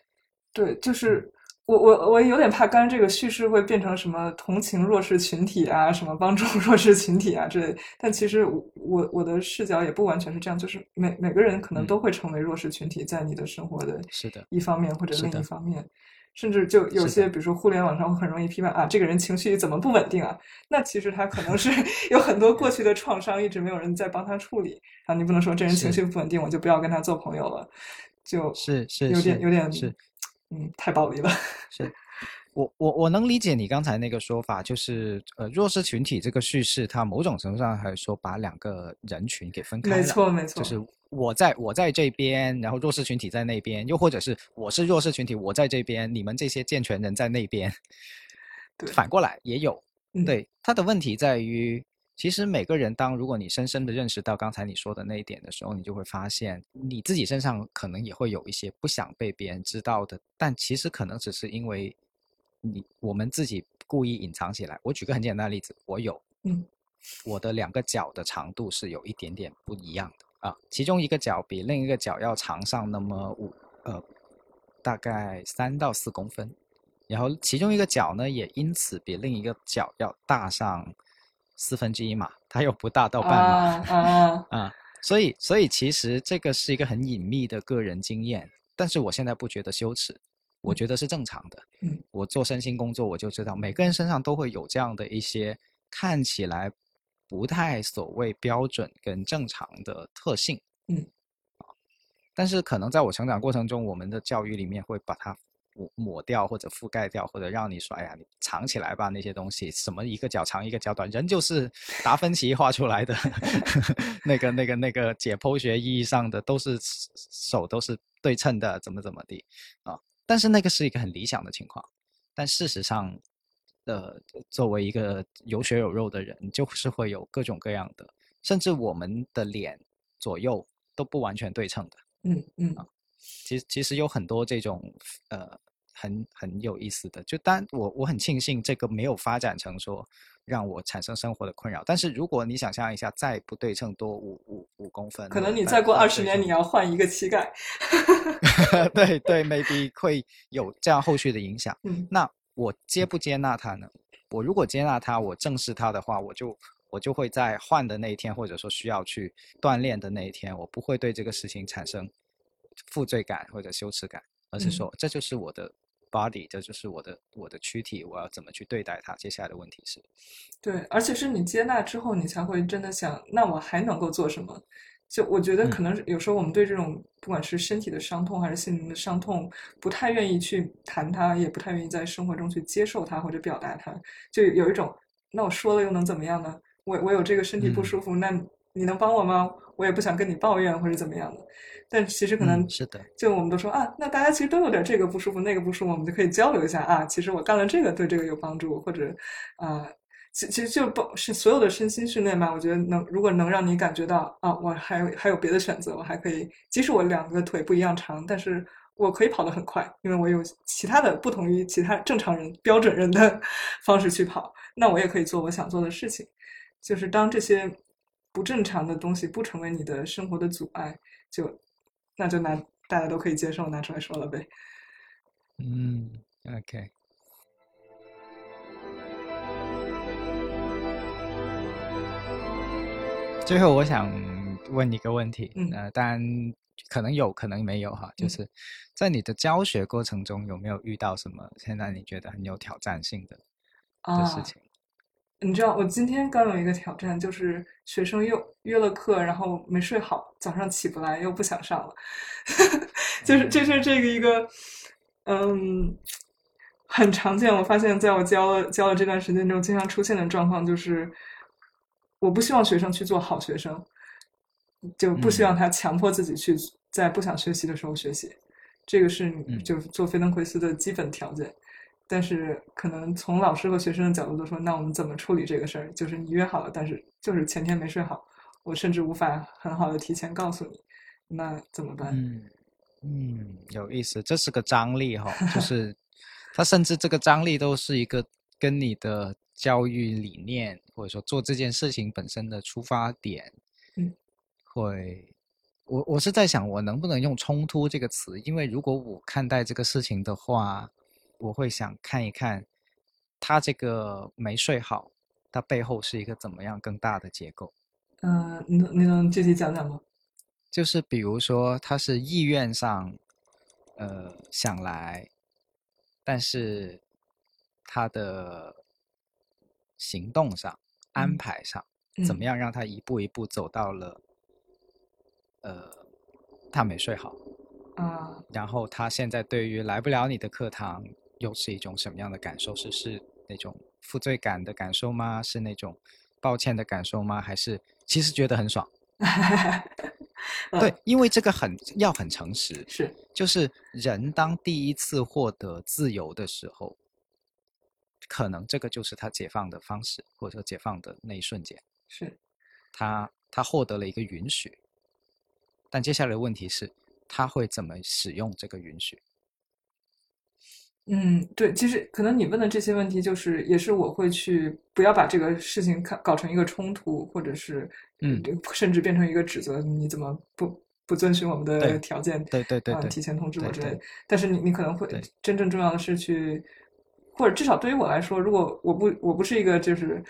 对，就是。我我我有点怕，刚这个叙事会变成什么同情弱势群体啊，什么帮助 弱势群体啊之类。但其实我我的视角也不完全是这样，就是每每个人可能都会成为弱势群体，在你的生活的一方面或者另一方面，甚至就有些比如说互联网上会很容易批判啊，这个人情绪怎么不稳定啊？那其实他可能是 有很多过去的创伤，一直没有人在帮他处理。然后你不能说这人情绪不稳定，我就不要跟他做朋友了，就是是有点有点是。嗯，太暴力了。是，我我我能理解你刚才那个说法，就是呃弱势群体这个叙事，它某种程度上还是说把两个人群给分开了。没错没错，就是我在我在这边，然后弱势群体在那边，又或者是我是弱势群体，我在这边，你们这些健全人在那边。对，反过来也有。对，他的问题在于。其实每个人，当如果你深深的认识到刚才你说的那一点的时候，你就会发现你自己身上可能也会有一些不想被别人知道的，但其实可能只是因为你我们自己故意隐藏起来。我举个很简单的例子，我有，嗯，我的两个脚的长度是有一点点不一样的啊，其中一个脚比另一个脚要长上那么五呃，大概三到四公分，然后其中一个脚呢也因此比另一个脚要大上。四分之一码，它又不大到半码啊 啊，所以所以其实这个是一个很隐秘的个人经验，但是我现在不觉得羞耻，我觉得是正常的。嗯，我做身心工作，我就知道每个人身上都会有这样的一些看起来不太所谓标准跟正常的特性。嗯，但是可能在我成长过程中，我们的教育里面会把它抹抹掉或者覆盖掉，或者让你说，哎呀，你藏起来吧，那些东西，什么一个脚长一个脚短，人就是达芬奇画出来的，那个那个那个解剖学意义上的都是手都是对称的，怎么怎么地啊？但是那个是一个很理想的情况，但事实上，呃，作为一个有血有肉的人，就是会有各种各样的，甚至我们的脸左右都不完全对称的。嗯嗯啊，其实其实有很多这种呃很很有意思的，就当我我很庆幸这个没有发展成说让我产生生活的困扰。但是如果你想象一下，再不对称多五五五公分，可能你再过二十年你要换一个膝盖。对对，maybe 会有这样后续的影响。嗯，那我接不接纳它呢？我如果接纳它，我正视它的话，我就我就会在换的那一天，或者说需要去锻炼的那一天，我不会对这个事情产生负罪感或者羞耻感，而是说这就是我的 body，这就是我的我的躯体，我要怎么去对待它？接下来的问题是，对，而且是你接纳之后，你才会真的想，那我还能够做什么？就我觉得可能有时候我们对这种不管是身体的伤痛还是心灵的伤痛，不太愿意去谈它，也不太愿意在生活中去接受它或者表达它，就有一种，那我说了又能怎么样呢？我我有这个身体不舒服，那你能帮我吗？我也不想跟你抱怨或者怎么样的。但其实可能是的，就我们都说啊，那大家其实都有点这个不舒服那个不舒服，我们就可以交流一下啊。其实我干了这个对这个有帮助，或者啊。其其实就不是所有的身心训练吧，我觉得能如果能让你感觉到啊，我还有还有别的选择，我还可以，即使我两个腿不一样长，但是我可以跑得很快，因为我有其他的不同于其他正常人标准人的 方式去跑，那我也可以做我想做的事情。就是当这些不正常的东西不成为你的生活的阻碍，就那就拿大家都可以接受拿出来说了呗。嗯，OK。最后，我想问一个问题，呃，当然可能有可能没有哈，就是在你的教学过程中有没有遇到什么现在你觉得很有挑战性的的事情？你知道，我今天刚有一个挑战，就是学生又约了课，然后没睡好，早上起不来，又不想上了，就是这是这个一个，嗯，很常见。我发现在我教了教了这段时间中，经常出现的状况就是。我不希望学生去做好学生，就不希望他强迫自己去在不想学习的时候学习，这个是就做菲登奎斯的基本条件。但是可能从老师和学生的角度都说，那我们怎么处理这个事儿？就是你约好了，但是就是前天没睡好，我甚至无法很好的提前告诉你，那怎么办？嗯嗯，有意思，这是个张力哈，就是他甚至这个张力都是一个跟你的。教育理念，或者说做这件事情本身的出发点，嗯，会，我我是在想，我能不能用冲突这个词？因为如果我看待这个事情的话，我会想看一看，他这个没睡好，他背后是一个怎么样更大的结构？嗯，你能你能具体讲讲吗？就是比如说，他是意愿上，呃，想来，但是他的。行动上、安排上，怎么样让他一步一步走到了？呃，他没睡好啊，然后他现在对于来不了你的课堂，又是一种什么样的感受？是是那种负罪感的感受吗？是那种抱歉的感受吗？还是其实觉得很爽？对，因为这个很要很诚实，是就是人当第一次获得自由的时候。可能这个就是他解放的方式，或者说解放的那一瞬间，是，他他获得了一个允许，但接下来的问题是，他会怎么使用这个允许？嗯，对，其实可能你问的这些问题，就是也是我会去不要把这个事情看搞成一个冲突，或者是嗯，甚至变成一个指责，你怎么不不遵循我们的条件？对对对，提前通知我之类。但是你你可能会真正重要的是去。或者至少对于我来说，如果我不我不是一个就是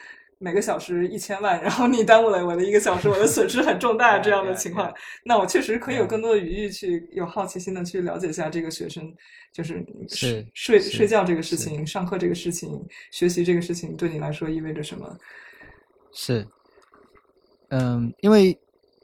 每个小时一千万，然后你耽误了我的一个小时，我的损失很重大 这样的情况，那我确实可以有更多的余裕去有好奇心的去了解一下这个学生，就是是睡睡觉这个事情、上课这个事情、学习这个事情对你来说意味着什么？是，嗯，因为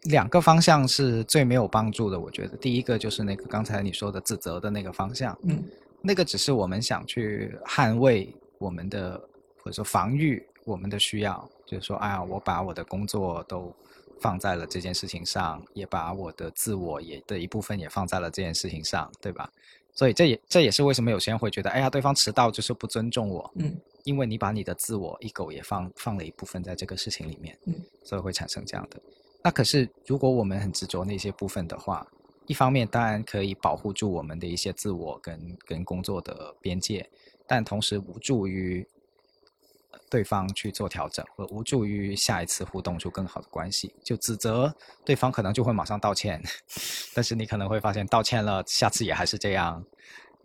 两个方向是最没有帮助的，我觉得。第一个就是那个刚才你说的自责的那个方向，嗯。那个只是我们想去捍卫我们的，或者说防御我们的需要，就是说，哎呀，我把我的工作都放在了这件事情上，也把我的自我也的一部分也放在了这件事情上，对吧？所以这也这也是为什么有些人会觉得，哎呀，对方迟到就是不尊重我，嗯，因为你把你的自我 ego 也放放了一部分在这个事情里面，嗯，所以会产生这样的。那可是如果我们很执着那些部分的话，一方面当然可以保护住我们的一些自我跟跟工作的边界，但同时无助于对方去做调整，或无助于下一次互动出更好的关系。就指责对方可能就会马上道歉，但是你可能会发现道歉了，下次也还是这样，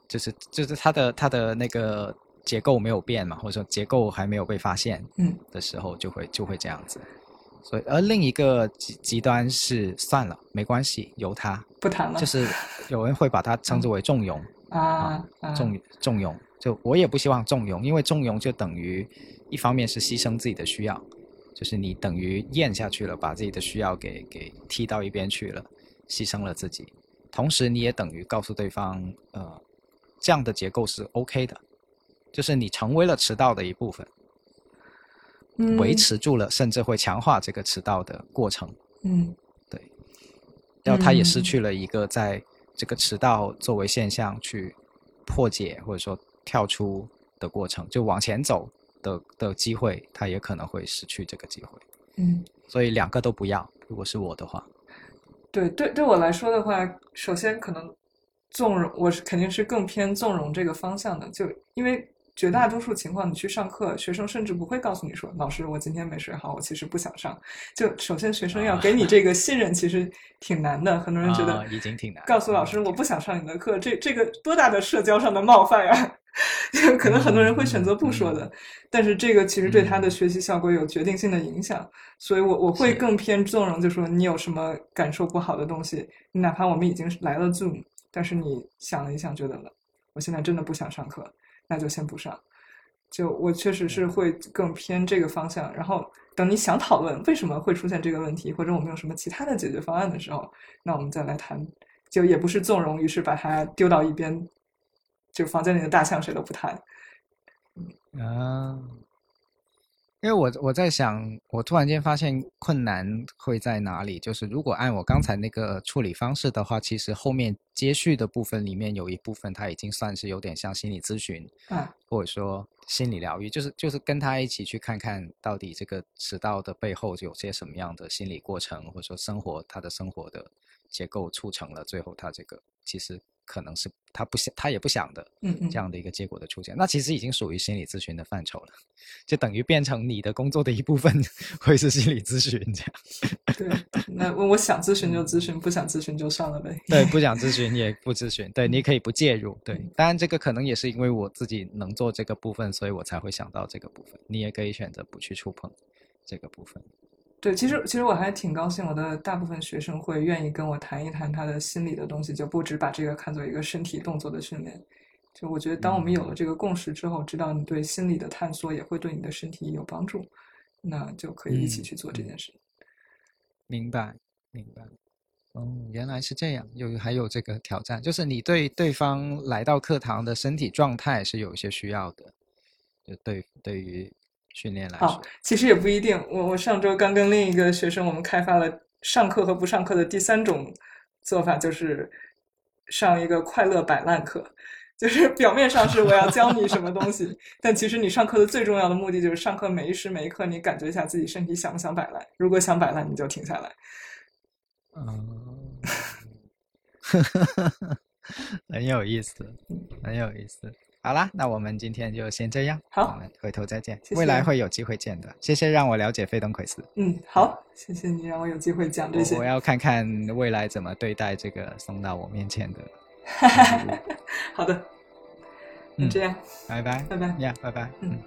就是就是他的他的那个结构没有变嘛，或者说结构还没有被发现，嗯的时候就会就会这样子。所以，而另一个极极端是算了，没关系，由他，不谈了，就是有人会把它称之为纵容，嗯啊，纵纵容。就我也不希望纵容，因为纵容就等于一方面是牺牲自己的需要，就是你等于咽下去了，把自己的需要给给踢到一边去了，牺牲了自己。同时，你也等于告诉对方，呃，这样的结构是 OK 的，就是你成为了迟到的一部分。嗯维，持住了，甚至会强化这个迟到的过程。嗯对然后他也失嗯去了一个在这个迟到作为现象去破解或者说跳出的过程，就往前走的的机会，他也可能会失去这个机会。嗯。所以两个都不要。如果是我的话，对对，对我来说的话，首先可能纵容，我是肯定是更偏纵容这个方向的，就因为绝大多数情况，你去上课，学生甚至不会告诉你说，老师，我今天没睡好，我其实不想上。就首先学生要给你 这个信任，其实挺难的。很多人觉得啊已经挺难告诉老师我不想上你的课，这这个多大的社交上的冒犯呀！就 可能很多人会选择不说的，但是这个其实对他的学习效果有决定性的影响，所以我我会更偏纵容，就说你有什么感受不好的东西，你哪怕我们已经来了 Zoom，但是你想了一想，觉得了，我现在真的不想上课，那就先不上。就我确实是会更偏这个方向，然后等你想讨论为什么会出现这个问题，或者我们有什么其他的解决方案的时候，那我们再来谈。就也不是纵容，于是把它丢到一边，就房间里的大象谁都不谈。啊。因为我我在想，我突然间发现困难会在哪里？就是如果按我刚才那个处理方式的话，其实后面接续的部分里面有一部分，它已经算是有点像心理咨询，嗯，或者说心理疗愈，就是就是跟他一起去看看到底这个迟到的背后有些什么样的心理过程，或者说生活他的生活的结构促成了最后他这个其实可能是他不想他也不想的嗯嗯，这样的一个结果的出现，那其实已经属于心理咨询的范畴了，就等于变成你的工作的一部分会是心理咨询这样。对。那我我想咨询就咨询，不想咨询就算了呗。对，不想咨询也不咨询，对，你可以不介入。对嗯，当然这个可能也是因为我自己能做这个部分，所以我才会想到这个部分。你也可以选择不去触碰这个部分。对，其实其实我还挺高兴，我的大部分学生会愿意跟我谈一谈他的心理的东西，就不只把这个看作一个身体动作的训练。就我觉得，当我们有了这个共识之后，知道你对心理的探索也会对你的身体有帮助，那就可以一起嗯去做这件事。明白，明白。哦，原来是这样，有还有这个挑战，就是你对对方来到课堂的身体状态是有一些需要的，就对对于训练来好说，，其实也不一定。我我上周刚跟另一个学生，我们开发了上课和不上课的第三种做法，就是上一个快乐摆烂课。就是表面上是我要教你什么东西，但其实你上课的最重要的目的就是上课每一时每一刻，你感觉一下自己身体想不想摆烂。如果想摆烂，你就停下来。嗯，很有意思，很有意思。好啦，那我们今天就先这样，好我们回头再见，谢未来会有机会见的。谢谢让我了解费登奎斯，嗯，好，谢谢你让我有机会讲这些我我。要看看未来怎么对待这个送到我面前的。好的，嗯这样，拜拜，拜拜。呀，拜拜，嗯嗯